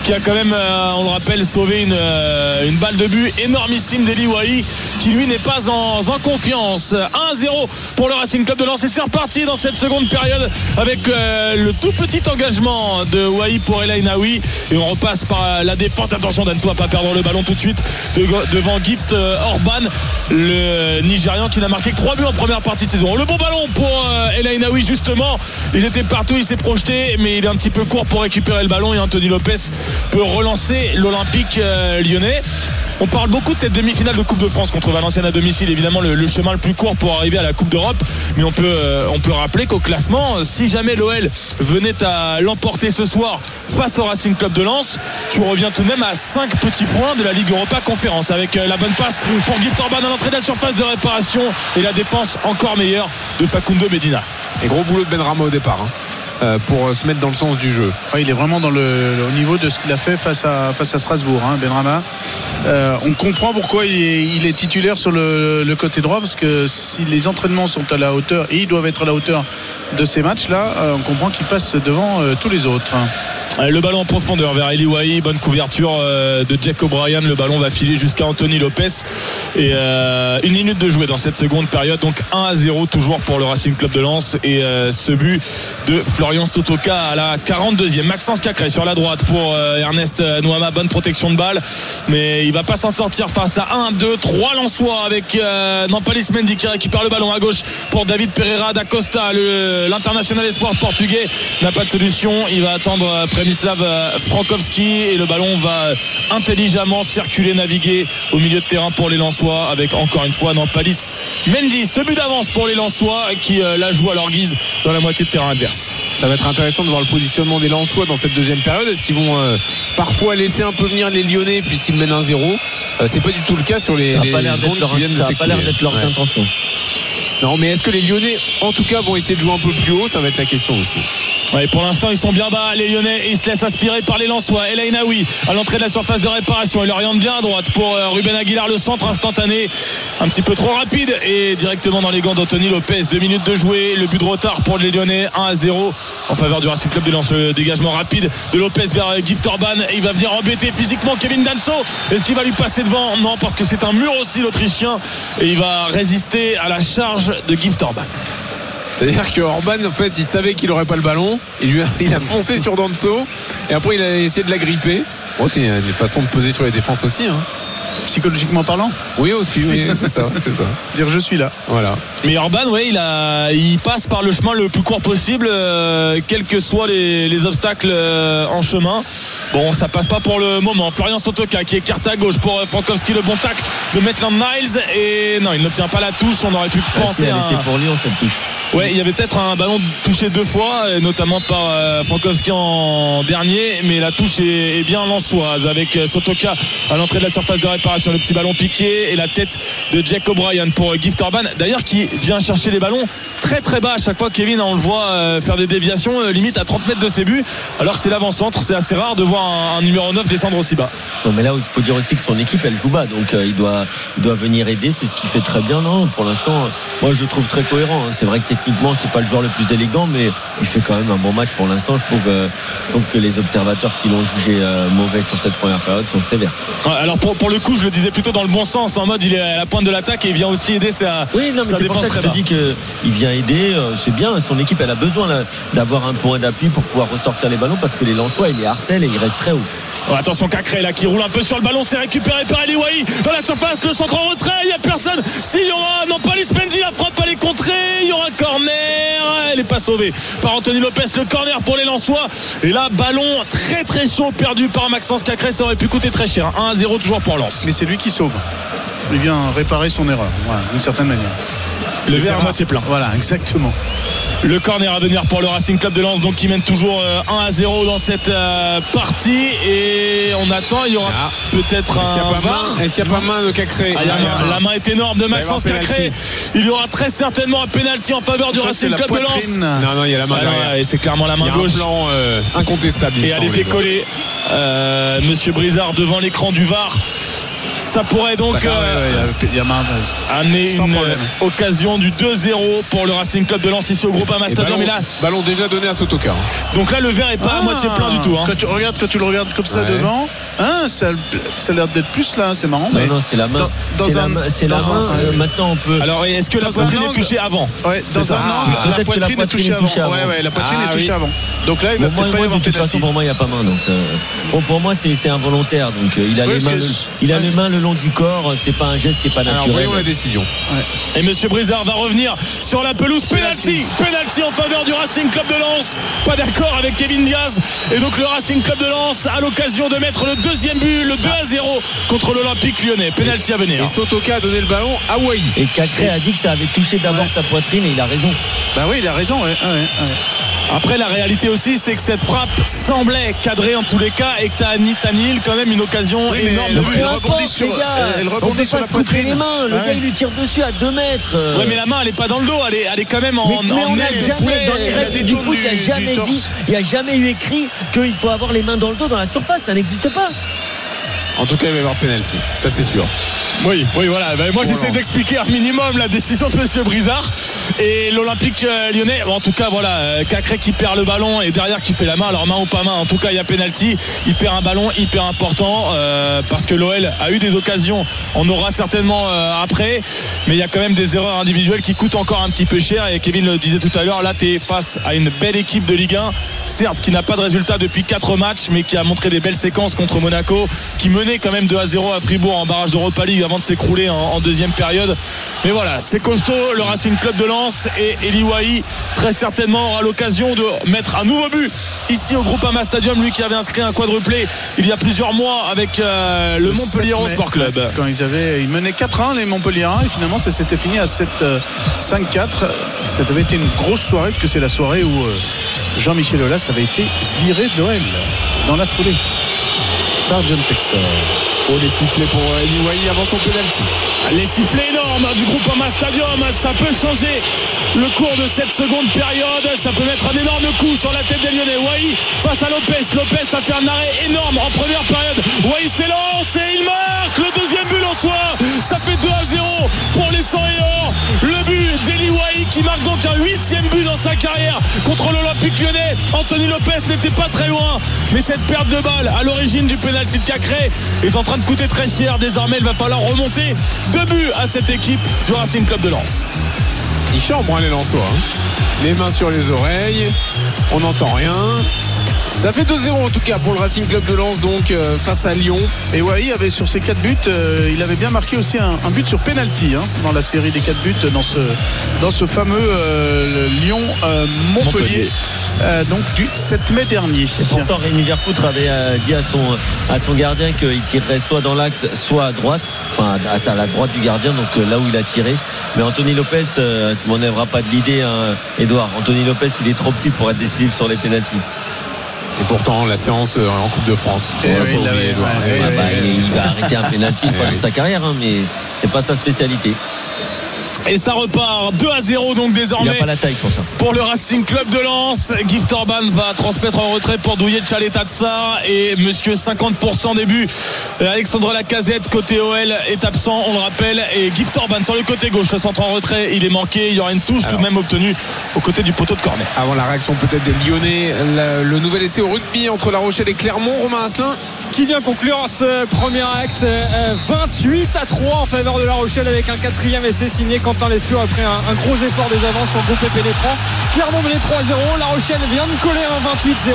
Speaker 4: qui a quand même, euh, on le rappelle, sauvé une, euh, une balle de but énormissime d'Eli Wahi qui lui n'est pas en, confiance. 1-0 pour le Racing Club de Lens et c'est reparti dans cette seconde période avec euh, le tout petit engagement de Wahi pour El Ainaoui et on repasse par euh, la défense. Attention d'Anto à pas perdre le ballon tout de suite de- devant Gift euh, Orban, le Nigérian qui n'a marqué que 3 buts en première partie de saison. Le bon ballon pour euh, El Ainaoui justement. Il était partout, il s'est projeté, mais il est un petit peu court pour récupérer le ballon et Anthony Lopez peut relancer l'Olympique lyonnais. On parle beaucoup de cette demi-finale de Coupe de France contre Valenciennes à domicile, évidemment le, chemin le plus court pour arriver à la Coupe d'Europe. Mais on peut, euh, rappeler qu'au classement, euh, si jamais l'OL venait à l'emporter ce soir face au Racing Club de Lens, tu reviens tout de même à 5 petits points de la Ligue Europa Conférence avec euh, la bonne passe pour Gift Orban à l'entrée de la surface de réparation et la défense encore meilleure de Facundo Medina.
Speaker 3: Et gros boulot de Benrama au départ. hein, pour euh, se mettre dans le sens du jeu.
Speaker 6: Il est vraiment dans le, au niveau de ce qu'il a fait face à, face à Strasbourg, hein, Benrama. Euh, on comprend pourquoi il est, titulaire sur le, le côté droit, parce que si les entraînements sont à la hauteur, et ils doivent être à la hauteur de ces matchs-là, euh, on comprend qu'il passe devant euh, tous les autres.
Speaker 4: Euh, Le ballon en profondeur vers Eli Wahi, bonne couverture euh, de Jack O'Brien. Le ballon va filer jusqu'à Anthony Lopez. Et euh, une minute de jouer dans cette seconde période. Donc 1 à 0 toujours pour le Racing Club de Lens. Et euh, ce but de Florian Sotoka à la 42e. Maxence Cacré sur la droite pour euh, Ernest Nouama. Bonne protection de balle. Mais il va pas s'en sortir face à 1, 2, 3 Lensois avec euh, Nampalis Mendy qui récupère le ballon à gauche pour David Pereira da Costa. L'international espoir portugais n'a pas de solution. Il va attendre euh, Premislav euh, Frankowski et le ballon va intelligemment circuler, naviguer au milieu de terrain pour les Lensois avec encore une fois Nampalis Mendy. Ce but d'avance pour les Lensois qui euh, la jouent à leur guise dans la moitié de terrain adverse.
Speaker 3: Ça va être intéressant de voir le positionnement des Lensois dans cette deuxième période. Est-ce qu'ils vont euh, parfois laisser un peu venir les Lyonnais puisqu'ils mènent un 0 Euh, C'est pas du tout le cas sur les,
Speaker 5: Ça
Speaker 3: les
Speaker 5: pas l'air
Speaker 3: secondes
Speaker 5: d'être leur,
Speaker 3: qui viennent de
Speaker 5: ça a pas l'air d'être leur
Speaker 3: Ouais.
Speaker 5: intention.
Speaker 3: Non, mais est-ce que les Lyonnais, en tout cas, vont essayer de jouer un peu plus haut? Ça va être la question aussi.
Speaker 4: Pour l'instant, ils sont bien bas, les Lyonnais, et ils se laissent aspirer par les Lensois. El Ainaoui à l'entrée de la surface de réparation. Il oriente bien à droite pour euh, Ruben Aguilar, le centre instantané. Un petit peu trop rapide et directement dans les gants d'Anthony Lopez. Deux minutes de jouer. Le but de retard pour les Lyonnais, 1 à 0 en faveur du Racing Club Lens. Le dégagement rapide de Lopez vers euh, Gift Orban. Il va venir embêter physiquement Kevin Danso. Est-ce qu'il va lui passer devant? Non, parce que c'est un mur aussi, l'Autrichien. Et il va résister à la charge de Gift Orban.
Speaker 3: C'est-à-dire que Orban, en fait, il savait qu'il n'aurait pas le ballon. Il, lui a, il a foncé sur Danso. Et après, il a essayé de la gripper. Bon, c'est une façon de peser sur les défenses aussi. hein.
Speaker 6: Psychologiquement parlant
Speaker 3: Oui, aussi, oui, c'est ça, c'est ça.
Speaker 6: Dire je suis là.
Speaker 3: Voilà.
Speaker 4: Mais Orban, ouais, il, a, il passe par le chemin le plus court possible, euh, quels que soient les, les obstacles euh, en chemin. Bon, ça passe pas pour le moment. Florian Sotoka qui écarte à gauche pour euh, Frankowski, le bon tacle de Maitland Niles. Et non, il n'obtient pas la touche. On aurait pu
Speaker 5: Ah, si,
Speaker 4: penser
Speaker 5: elle
Speaker 4: à.
Speaker 5: était pour Lyon cette touche.
Speaker 4: Ouais, il y avait peut-être un ballon touché deux fois, et notamment par euh, Frankowski en dernier, mais la touche est, bien lançoise avec euh, Sotoka à l'entrée de la surface de réparation. Le petit ballon piqué et la tête de Jack O'Brien pour euh, Gift Orban. D'ailleurs, qui vient chercher les ballons très très bas à chaque fois. Kevin, on le voit euh, faire des déviations euh, limite à 30 mètres de ses buts, alors c'est l'avant-centre. C'est assez rare de voir un, numéro 9 descendre aussi bas.
Speaker 5: Non, mais là, il faut dire aussi que son équipe, elle joue bas, donc euh, il, doit, il doit venir aider. C'est ce qu'il fait très bien. Non, pour l'instant, moi, je trouve très cohérent. hein. C'est vrai que techniquement, c'est pas le joueur le plus élégant, mais il fait quand même un bon match pour l'instant. Je trouve, euh, je trouve que les observateurs qui l'ont jugé euh, mauvais sur cette première période sont sévères.
Speaker 4: Ouais, Alors pour, pour le coup, je le disais plutôt dans le bon sens, en mode il est à la pointe de l'attaque et il vient aussi aider sa,
Speaker 5: Oui, non, mais
Speaker 4: sa
Speaker 5: c'est pour
Speaker 4: défense
Speaker 5: ça que je te
Speaker 4: bas.
Speaker 5: dis qu'il vient aider. euh, C'est bien. Son équipe, elle a besoin d'avoir un point d'appui pour pouvoir ressortir les ballons parce que les Lensois, il les harcèle et il reste très haut.
Speaker 4: Oh, attention Cacré là qui roule un peu sur le ballon, c'est récupéré par Eliwahi dans la surface, le centre en retrait, il n'y a personne. S'il y aura, non pas Lispendi, la frappe elle est contrée, il y aura corner, elle n'est pas sauvée par Anthony Lopez, le corner pour les Lensois. Et là, ballon très très chaud perdu par Maxence Cacré, ça aurait pu coûter très cher. 1 à 0 toujours pour Lens.
Speaker 6: Mais c'est lui qui sauve. Il vient réparer son erreur, voilà, d'une certaine manière.
Speaker 4: Le verre à moitié plein.
Speaker 6: Voilà, exactement.
Speaker 4: Le corner à venir pour le Racing Club de Lens, donc qui mène toujours euh, 1 à 0 dans cette euh, partie. Et on attend, il y aura
Speaker 3: Ah.
Speaker 4: peut-être
Speaker 3: Est-ce qu'il
Speaker 4: un
Speaker 3: n'y a, pas
Speaker 4: VAR.
Speaker 3: main- est-ce qu'il y a pas main de Cacré
Speaker 4: Ah, il y a main. la main est énorme de Maxence Cacré.
Speaker 3: penalty.
Speaker 4: Il y aura très certainement un penalty en faveur du Racing Club de Lens.
Speaker 3: Non, non, il y a la main
Speaker 4: Ah et c'est clairement la main
Speaker 3: un
Speaker 4: gauche.
Speaker 3: plan euh, incontestable.
Speaker 4: Et elle est décollée. Euh, Monsieur Brizard devant l'écran du VAR. Ça pourrait donc
Speaker 6: Ah
Speaker 4: euh,
Speaker 6: ouais, a-
Speaker 4: amener une
Speaker 6: problème.
Speaker 4: occasion du 2-0 pour le Racing Club de Lens ici au Groupama
Speaker 3: Et
Speaker 4: Stadium.
Speaker 3: ballon,
Speaker 4: Et là,
Speaker 3: ballon déjà donné à Sotoka. hein.
Speaker 4: donc là, le verre est pas à
Speaker 6: Ah,
Speaker 4: moitié plein du tout. hein.
Speaker 6: Quand tu regardes, quand tu le regardes comme ça
Speaker 3: Ouais.
Speaker 6: devant, hein, ça, ça a l'air d'être plus là, c'est marrant. mais
Speaker 5: Non, non, c'est la main.
Speaker 6: dans- dans
Speaker 5: C'est la
Speaker 6: un-
Speaker 5: main. c'est la
Speaker 6: dans
Speaker 5: main.
Speaker 6: un-
Speaker 5: Euh, Maintenant, on peut.
Speaker 4: Alors, est-ce que la poitrine est touchée avant
Speaker 6: dans un angle,
Speaker 5: Ah,
Speaker 6: la
Speaker 5: peut-être que la
Speaker 6: poitrine est touchée avant.
Speaker 5: touchée.
Speaker 6: Ouais, ouais, la poitrine
Speaker 3: Ah,
Speaker 6: est touchée
Speaker 3: oui.
Speaker 6: avant. Donc là, il va peut-être pas y avoir
Speaker 5: de toute façon, pour moi, il n'y a pas main. Donc, euh, bon, pour moi, c'est involontaire. Donc, il a, les, mains, il a les mains le long du corps. C'est pas un geste qui est pas
Speaker 3: Alors
Speaker 5: naturel.
Speaker 3: voyons la décision.
Speaker 4: Et Monsieur Brizard va revenir sur la pelouse. Penalty, penalty en faveur du Racing Club de Lens. Pas d'accord avec Kevin Diaz. Et donc le Racing Club de Lens a l'occasion de mettre le deuxième but, le 2 à 0 contre l'Olympique Lyonnais. Penalty à venir.
Speaker 3: Et Sotoka a donné le ballon à Wai.
Speaker 5: Et Cacré a dit que ça avait touché d'abord sa poitrine et il a raison.
Speaker 6: Bah oui, il a raison. ouais, ouais, ouais.
Speaker 4: Après, la réalité aussi, c'est que cette frappe semblait cadrée en tous les cas et que t'as Annie Tanil quand même une occasion
Speaker 6: Oui,
Speaker 4: énorme de
Speaker 6: le-
Speaker 4: but.
Speaker 6: elle
Speaker 5: Peu
Speaker 6: rebondit sur-
Speaker 5: les gars.
Speaker 6: elle
Speaker 5: on
Speaker 6: rebondit sur la poitrine.
Speaker 5: les mains. Le
Speaker 6: Ouais.
Speaker 5: gars, il lui tire dessus à 2 mètres. euh.
Speaker 4: Ouais, mais la main, elle est pas dans le dos, elle est, elle est quand même en,
Speaker 5: Mais, mais
Speaker 4: en
Speaker 5: on
Speaker 4: de
Speaker 5: jamais, dans les
Speaker 6: il a
Speaker 5: règles
Speaker 6: des
Speaker 5: du foot, il n'y a jamais dit, il n'y a jamais eu écrit qu'il faut avoir les mains dans le dos dans la surface. Ça n'existe pas.
Speaker 3: En tout cas, il va y avoir penalty. Ça, c'est sûr.
Speaker 4: Oui, oui, voilà. Ben, moi, j'essaie d'expliquer un minimum la décision de Monsieur Brizard et l'Olympique euh, lyonnais. En tout cas, voilà, euh, Cacré qui perd le ballon et derrière qui fait la main. Alors, main ou pas main, en tout cas, il y a penalty. Il perd un ballon hyper important euh, parce que l'OL a eu des occasions. On aura certainement euh, après, mais il y a quand même des erreurs individuelles qui coûtent encore un petit peu cher. Et Kevin le disait tout à l'heure, là, tu es face à une belle équipe de Ligue 1, certes, qui n'a pas de résultat depuis 4 matchs, mais qui a montré des belles séquences contre Monaco, qui menait quand même 2 à 0 à Fribourg en barrage d'Europa League avant de s'écrouler en, en deuxième période. Mais voilà, c'est costaud, le Racing Club de Lens et Eli Wahi très certainement aura l'occasion de mettre un nouveau but ici au Groupama Stadium, lui qui avait inscrit un quadruplé il y a plusieurs mois avec euh, le, Montpellier
Speaker 6: 7 mai,
Speaker 4: Sport Club.
Speaker 6: Quand ils avaient, ils menaient 4-1 les Montpelliérains et finalement ça s'était fini à 7 euh, 5-4. Ça avait été une grosse soirée parce que c'est la soirée où euh, Jean-Michel Aulas avait été viré de l'OL dans la foulée par John Textor.
Speaker 3: Oh, les sifflets pour Eli Wai avant son penalty.
Speaker 4: Les sifflets énormes du groupe Ama Stadium, ça peut changer le cours de cette seconde période. Ça peut mettre un énorme coup sur la tête des Lyonnais. Wai face à Lopez. Lopez a fait un arrêt énorme en première période. Wai s'élance et il marque le deuxième but en soi. Ça fait 2 à 0 pour les 100 et. Le but d'Eli Wai qui marque donc un huitième but dans sa carrière contre l'Olympique lyonnais. Anthony Lopez n'était pas très loin. Mais cette perte de balle à l'origine du pénalty de Cacré est en train de coûter très cher. Désormais, il va falloir remonter deux buts à cette équipe du Racing Club de Lens.
Speaker 3: Ils hein, les Lensois. hein. Les mains sur les oreilles. On n'entend rien. Ça fait 2-0 en tout cas pour le Racing Club de Lens donc euh, face à Lyon.
Speaker 6: Et Wai avait sur ses 4 buts, euh, il avait bien marqué aussi un, un but sur penalty hein, dans la série des 4 buts dans ce, dans ce fameux euh, Lyon-Montpellier
Speaker 4: Montpellier.
Speaker 6: donc du 7 mai dernier.
Speaker 5: Et pourtant, Rémi Vercoutre avait euh, dit à son, à son gardien qu'il tirerait soit dans l'axe, soit à droite, enfin à, à la droite du gardien, donc euh, là où il a tiré. Mais Anthony Lopez, euh, tu m'enlèveras pas de l'idée, hein, Edouard. Anthony Lopez, il est trop petit pour être décisif sur les pénaltys.
Speaker 3: Et pourtant la séance euh, en Coupe de France.
Speaker 6: Eh oui, il ouais, ouais,
Speaker 5: Ah bah, il, va arrêter un pénalty une fois
Speaker 3: Eh
Speaker 5: dans sa carrière, hein, mais c'est pas sa spécialité.
Speaker 4: Et ça repart 2 à 0 donc
Speaker 5: Il
Speaker 4: désormais
Speaker 5: pas la taille pour ça.
Speaker 4: pour le Racing Club de Lens. Gift Orban va transmettre en retrait pour douiller Tchaletazza et monsieur 50% des buts. Euh, Alexandre Lacazette côté OL est absent, on le rappelle. Et Gift Orban sur le côté gauche, le centre en retrait, il est manqué. Il y aura une touche tout de même obtenue au côté du poteau de corner.
Speaker 3: Avant la réaction peut-être des Lyonnais, la- le nouvel essai au rugby entre La Rochelle et Clermont, Romain Asselin.
Speaker 7: Qui vient conclure ce premier acte euh, 28 à 3 en faveur de La Rochelle avec un quatrième essai signé Quentin Lescure après un, un gros effort des avances sur le groupe pénétrant Clermont menait 3-0 La Rochelle vient de coller un 28-0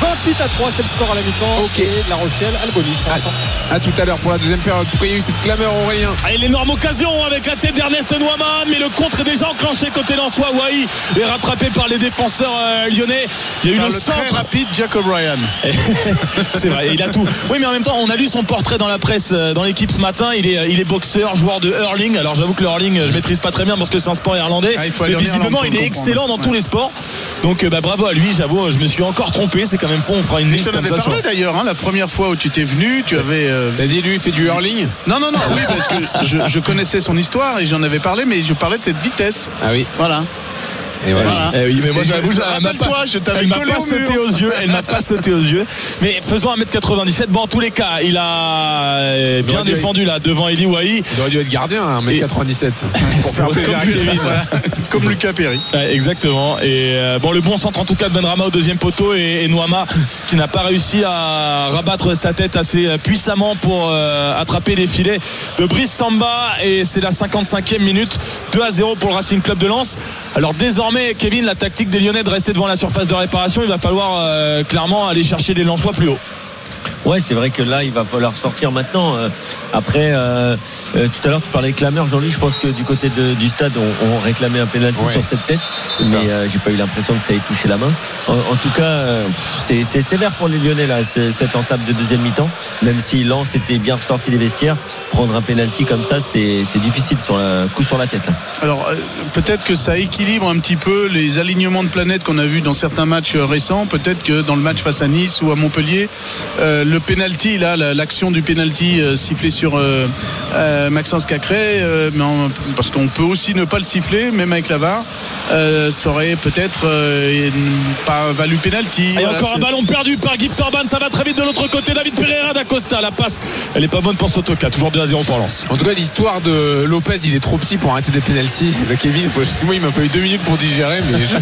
Speaker 7: 28 à 3 c'est le score à la mi-temps
Speaker 3: Ok.
Speaker 7: et La Rochelle a le bonus pour l'instant.
Speaker 3: À tout à l'heure pour la deuxième période. Pourquoi il y a eu cette clameur Aurélien
Speaker 4: Et l'énorme occasion avec la tête d'Ernest Noama, mais le contre est déjà enclenché côté Lensois. Wai est rattrapé par les défenseurs euh, lyonnais. Il y a eu le,
Speaker 6: le très
Speaker 4: centre.
Speaker 6: rapide Jack O'Brien.
Speaker 4: C'est vrai, il a tout. Oui, mais en même temps, on a lu son portrait dans la presse, euh, dans l'équipe ce matin. Il est, il est boxeur, joueur de hurling. Alors j'avoue que le hurling, euh, je maîtrise pas très bien parce que c'est un sport irlandais.
Speaker 6: Ah, il faut
Speaker 4: mais visiblement, il est
Speaker 6: le
Speaker 4: excellent dans tous les sports. Donc euh, bah, bravo à lui. J'avoue, je me suis encore trompé. C'est quand même faux. On fera une liste comme sur-
Speaker 6: d'ailleurs, hein, la première fois où tu t'es venu, tu avais. euh,
Speaker 3: T'as dit lui il fait du hurling?
Speaker 6: Non, non, non, oui, parce que je, je connaissais son histoire et j'en avais parlé, mais je parlais de cette vitesse.
Speaker 3: Ah oui.
Speaker 6: Voilà.
Speaker 3: Et voilà.
Speaker 6: Voilà.
Speaker 4: Eh oui, mais moi j'avoue, elle m'a pas,
Speaker 6: je
Speaker 4: elle m'a pas
Speaker 6: au
Speaker 4: sauté aux yeux. Elle m'a pas sauté aux yeux. Mais faisons 1m97. Bon, en tous les cas, il a euh, bien défendu là devant Eli Wahi.
Speaker 3: Il aurait dû être gardien, hein, 1m97. Pour faire plaisir à
Speaker 4: comme-
Speaker 3: Kevin.
Speaker 6: Comme Lucas Perry.
Speaker 4: Ouais, exactement. Et euh, bon, le bon centre en tout cas de Benrama au deuxième poteau et, et Noama qui n'a pas réussi à rabattre sa tête assez puissamment pour euh, attraper les filets de Brice Samba. Et c'est la 55e minute, 2 à 0 pour le Racing Club de Lens. Alors désormais, Kevin, la tactique des Lyonnais de rester devant la surface de réparation, il va falloir euh, clairement aller chercher les Lensois plus haut.
Speaker 5: Ouais, c'est vrai que là, il va falloir sortir maintenant. Euh, Après, euh, euh, tout à l'heure, tu parlais de clameur, Jean-Louis. Je pense que du côté de- du stade, on, on réclamait un pénalty
Speaker 3: Ouais.
Speaker 5: sur cette tête, mais euh, j'ai pas eu l'impression que ça ait touché la main. En, en tout cas, c'est sévère pour les Lyonnais là, cette entame de deuxième mi-temps. Même si Lens était bien ressorti des vestiaires, prendre un pénalty comme ça, c'est difficile sur un coup sur la tête. Là.
Speaker 6: Alors, peut-être que ça équilibre un petit peu les alignements de planètes qu'on a vus dans certains matchs récents. Peut-être que dans le match face à Nice ou à Montpellier, euh, le penalty, là, la- l'action du penalty euh, sifflé sur euh, euh, Maxence Cacré, euh, mais parce qu'on peut aussi ne pas le siffler, même avec la VAR, euh, ça aurait peut-être euh, pas valu penalty.
Speaker 4: Et
Speaker 6: Voilà,
Speaker 4: encore un
Speaker 6: c'est-
Speaker 4: ballon perdu par Gift Orban, ça va très vite de l'autre côté. David Pereira d'Acosta, la passe, elle est pas bonne pour Sotoka, toujours 2 à 0 pour Lens.
Speaker 3: En tout cas, l'histoire de Lopez, il est trop petit pour arrêter des pénalties. Là, Kevin, faut- moi, il m'a fallu deux minutes pour digérer, mais je,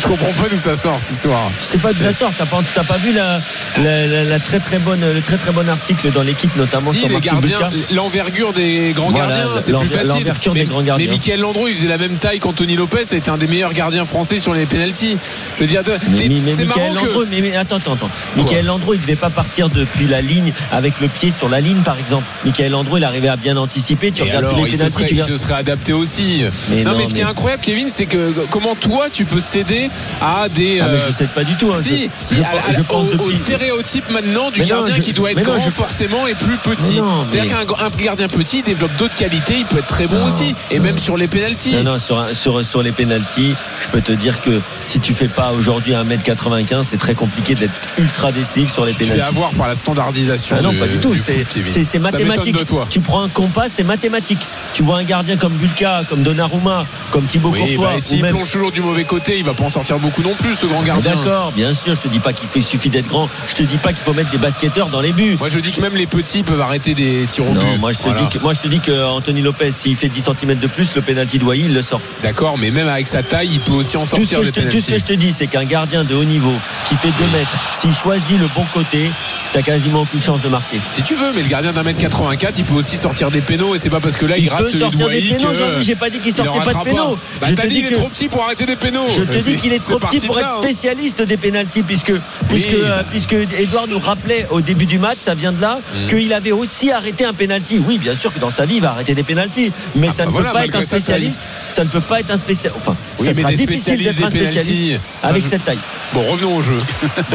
Speaker 3: je comprends pas d'où ça sort cette histoire.
Speaker 5: Je sais pas d'où ça sort. T'as pas, t'as pas vu la, la, la- la très très bonne, le très très bon article dans l'équipe, notamment
Speaker 3: Si,
Speaker 5: sur
Speaker 3: les gardiens, l'envergure des grands
Speaker 5: Voilà,
Speaker 3: gardiens, c'est plus facile.
Speaker 5: l'envergure des grands gardiens.
Speaker 3: Mais Michael Landreau, il faisait la même taille qu'Anthony Lopez, c'était un des meilleurs gardiens français sur les pénalties. Je veux dire, c'est marrant que.
Speaker 5: Landreau, mais, mais attends, attends, attends. Michael Landreau, il devait pas partir depuis la ligne avec le pied sur la ligne, par exemple. Michael Landreau, il arrivait à bien anticiper. Tu
Speaker 3: Et
Speaker 5: regardes
Speaker 3: alors,
Speaker 5: tous les
Speaker 3: il se,
Speaker 5: pénaltys,
Speaker 3: serait,
Speaker 5: tu
Speaker 3: il se serait adapté aussi.
Speaker 5: Mais
Speaker 3: non,
Speaker 5: non,
Speaker 3: mais ce qui est incroyable, Kevin, c'est que comment toi, tu peux céder à des.
Speaker 5: Ah, mais
Speaker 3: euh,
Speaker 5: je sais pas du tout. hein.
Speaker 3: Si,
Speaker 5: Je-
Speaker 3: si,
Speaker 5: je,
Speaker 3: à- à-
Speaker 5: je pense
Speaker 3: au, stéréotype maintenant du
Speaker 5: Mais
Speaker 3: gardien
Speaker 5: je-
Speaker 3: qui doit être
Speaker 5: mais non,
Speaker 3: grand
Speaker 5: je-
Speaker 3: forcément et plus petit. C'est-à-dire
Speaker 5: mais-
Speaker 3: qu'un un gardien petit développe d'autres qualités, il peut être très bon
Speaker 5: Non,
Speaker 3: aussi. Et même sur les pénalties.
Speaker 5: Non, non, sur, un- sur, sur les pénalties, je peux te dire que si tu fais pas aujourd'hui 1m95, c'est très compliqué d'être ultra décisif sur les
Speaker 3: Tu te fais
Speaker 5: pénalties.
Speaker 3: avoir par la standardisation.
Speaker 5: Ah non,
Speaker 3: du-
Speaker 5: pas du tout. C'est- mathématique. Tu prends un compas, c'est mathématique. Tu vois un gardien comme Bulka, comme Donnarumma, comme Thibaut
Speaker 3: Oui,
Speaker 5: Courtois,
Speaker 3: bah, s'il
Speaker 5: même-
Speaker 3: plonge toujours du mauvais côté, il va pas en sortir beaucoup non plus, ce grand gardien.
Speaker 5: D'accord, bien sûr. Je te dis pas qu'il suffit d'être grand. Je te dis pas qu'il faut mettre des dans les buts.
Speaker 3: Moi, je dis que même les petits peuvent arrêter des tirs au
Speaker 5: Non,
Speaker 3: but.
Speaker 5: moi je te
Speaker 3: Voilà.
Speaker 5: dis que moi je te dis que Anthony Lopez, s'il fait 10 cm de plus, le penalty de Wai, il le sort.
Speaker 3: D'accord, mais même avec sa taille, il peut aussi en
Speaker 5: Tout ce,
Speaker 3: sortir
Speaker 5: que je te, tout ce que je te dis, c'est qu'un gardien de haut niveau qui fait 2 mètres, s'il choisit le bon côté, t'as quasiment aucune chance de marquer.
Speaker 3: Si tu veux, mais le gardien d'un mètre 84, il peut aussi sortir des pénaux et c'est pas parce que là il,
Speaker 5: Il
Speaker 3: rate
Speaker 5: peut
Speaker 3: celui de
Speaker 5: sortir des
Speaker 3: Wai
Speaker 5: pénaux, j'ai pas dit qu'il sortait pas de pénaux.
Speaker 3: Bah,
Speaker 5: Je
Speaker 3: t'as dit
Speaker 5: dis
Speaker 3: il est trop petit pour arrêter des pénaux.
Speaker 5: Je te dis qu'il est trop petit pour
Speaker 3: de
Speaker 5: être
Speaker 3: hein.
Speaker 5: spécialiste des pénalties puisque puisque euh, puisque Edouard nous rappelait au début du match, ça vient de là,
Speaker 3: Mm.
Speaker 5: qu'il avait aussi arrêté un pénalty. Oui, bien sûr que dans sa vie il va arrêter des pénalties, mais
Speaker 3: Ah
Speaker 5: ça
Speaker 3: bah
Speaker 5: ne
Speaker 3: voilà,
Speaker 5: peut pas être un spécialiste. Ça ne peut pas être un spécialiste. Enfin,
Speaker 3: Oui,
Speaker 5: ça sera difficile d'être un spécialiste avec
Speaker 3: je-
Speaker 5: cette taille.
Speaker 3: Bon, revenons au jeu.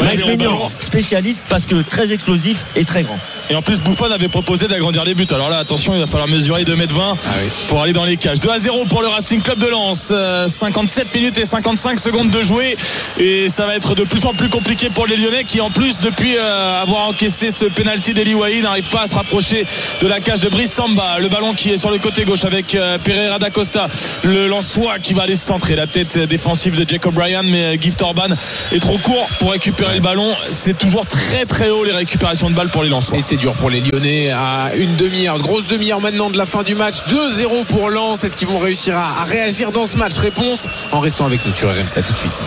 Speaker 5: Mike Maignan, spécialiste parce que très explosif et très grand.
Speaker 4: Et en plus, Buffon avait proposé d'agrandir les buts. Alors là, attention, il va falloir mesurer 2m20
Speaker 3: Ah oui.
Speaker 4: pour aller dans les cages. 2 à 0 pour le Racing Club de Lens. Euh, 57 minutes et 55 secondes de jouer. Et ça va être de plus en plus compliqué pour les Lyonnais qui, en plus, depuis euh, avoir encaissé ce penalty d'Eli Wahi, n'arrive pas à se rapprocher de la cage de Brice Samba. Le ballon qui est sur le côté gauche avec euh, Pereira da Costa. Le Lensois qui va aller centrer la tête défensive de Jacob Bryan. Mais euh, Gift Orban est trop court pour récupérer le ballon. C'est toujours très très haut les récupérations de balles pour les Lensois.
Speaker 3: Et dur pour les Lyonnais à une demi-heure, grosse demi-heure maintenant de la fin du match. 2-0 pour Lens. Est-ce qu'ils vont réussir à, réagir dans ce match? Réponse en restant avec nous sur RMC. Tout de suite.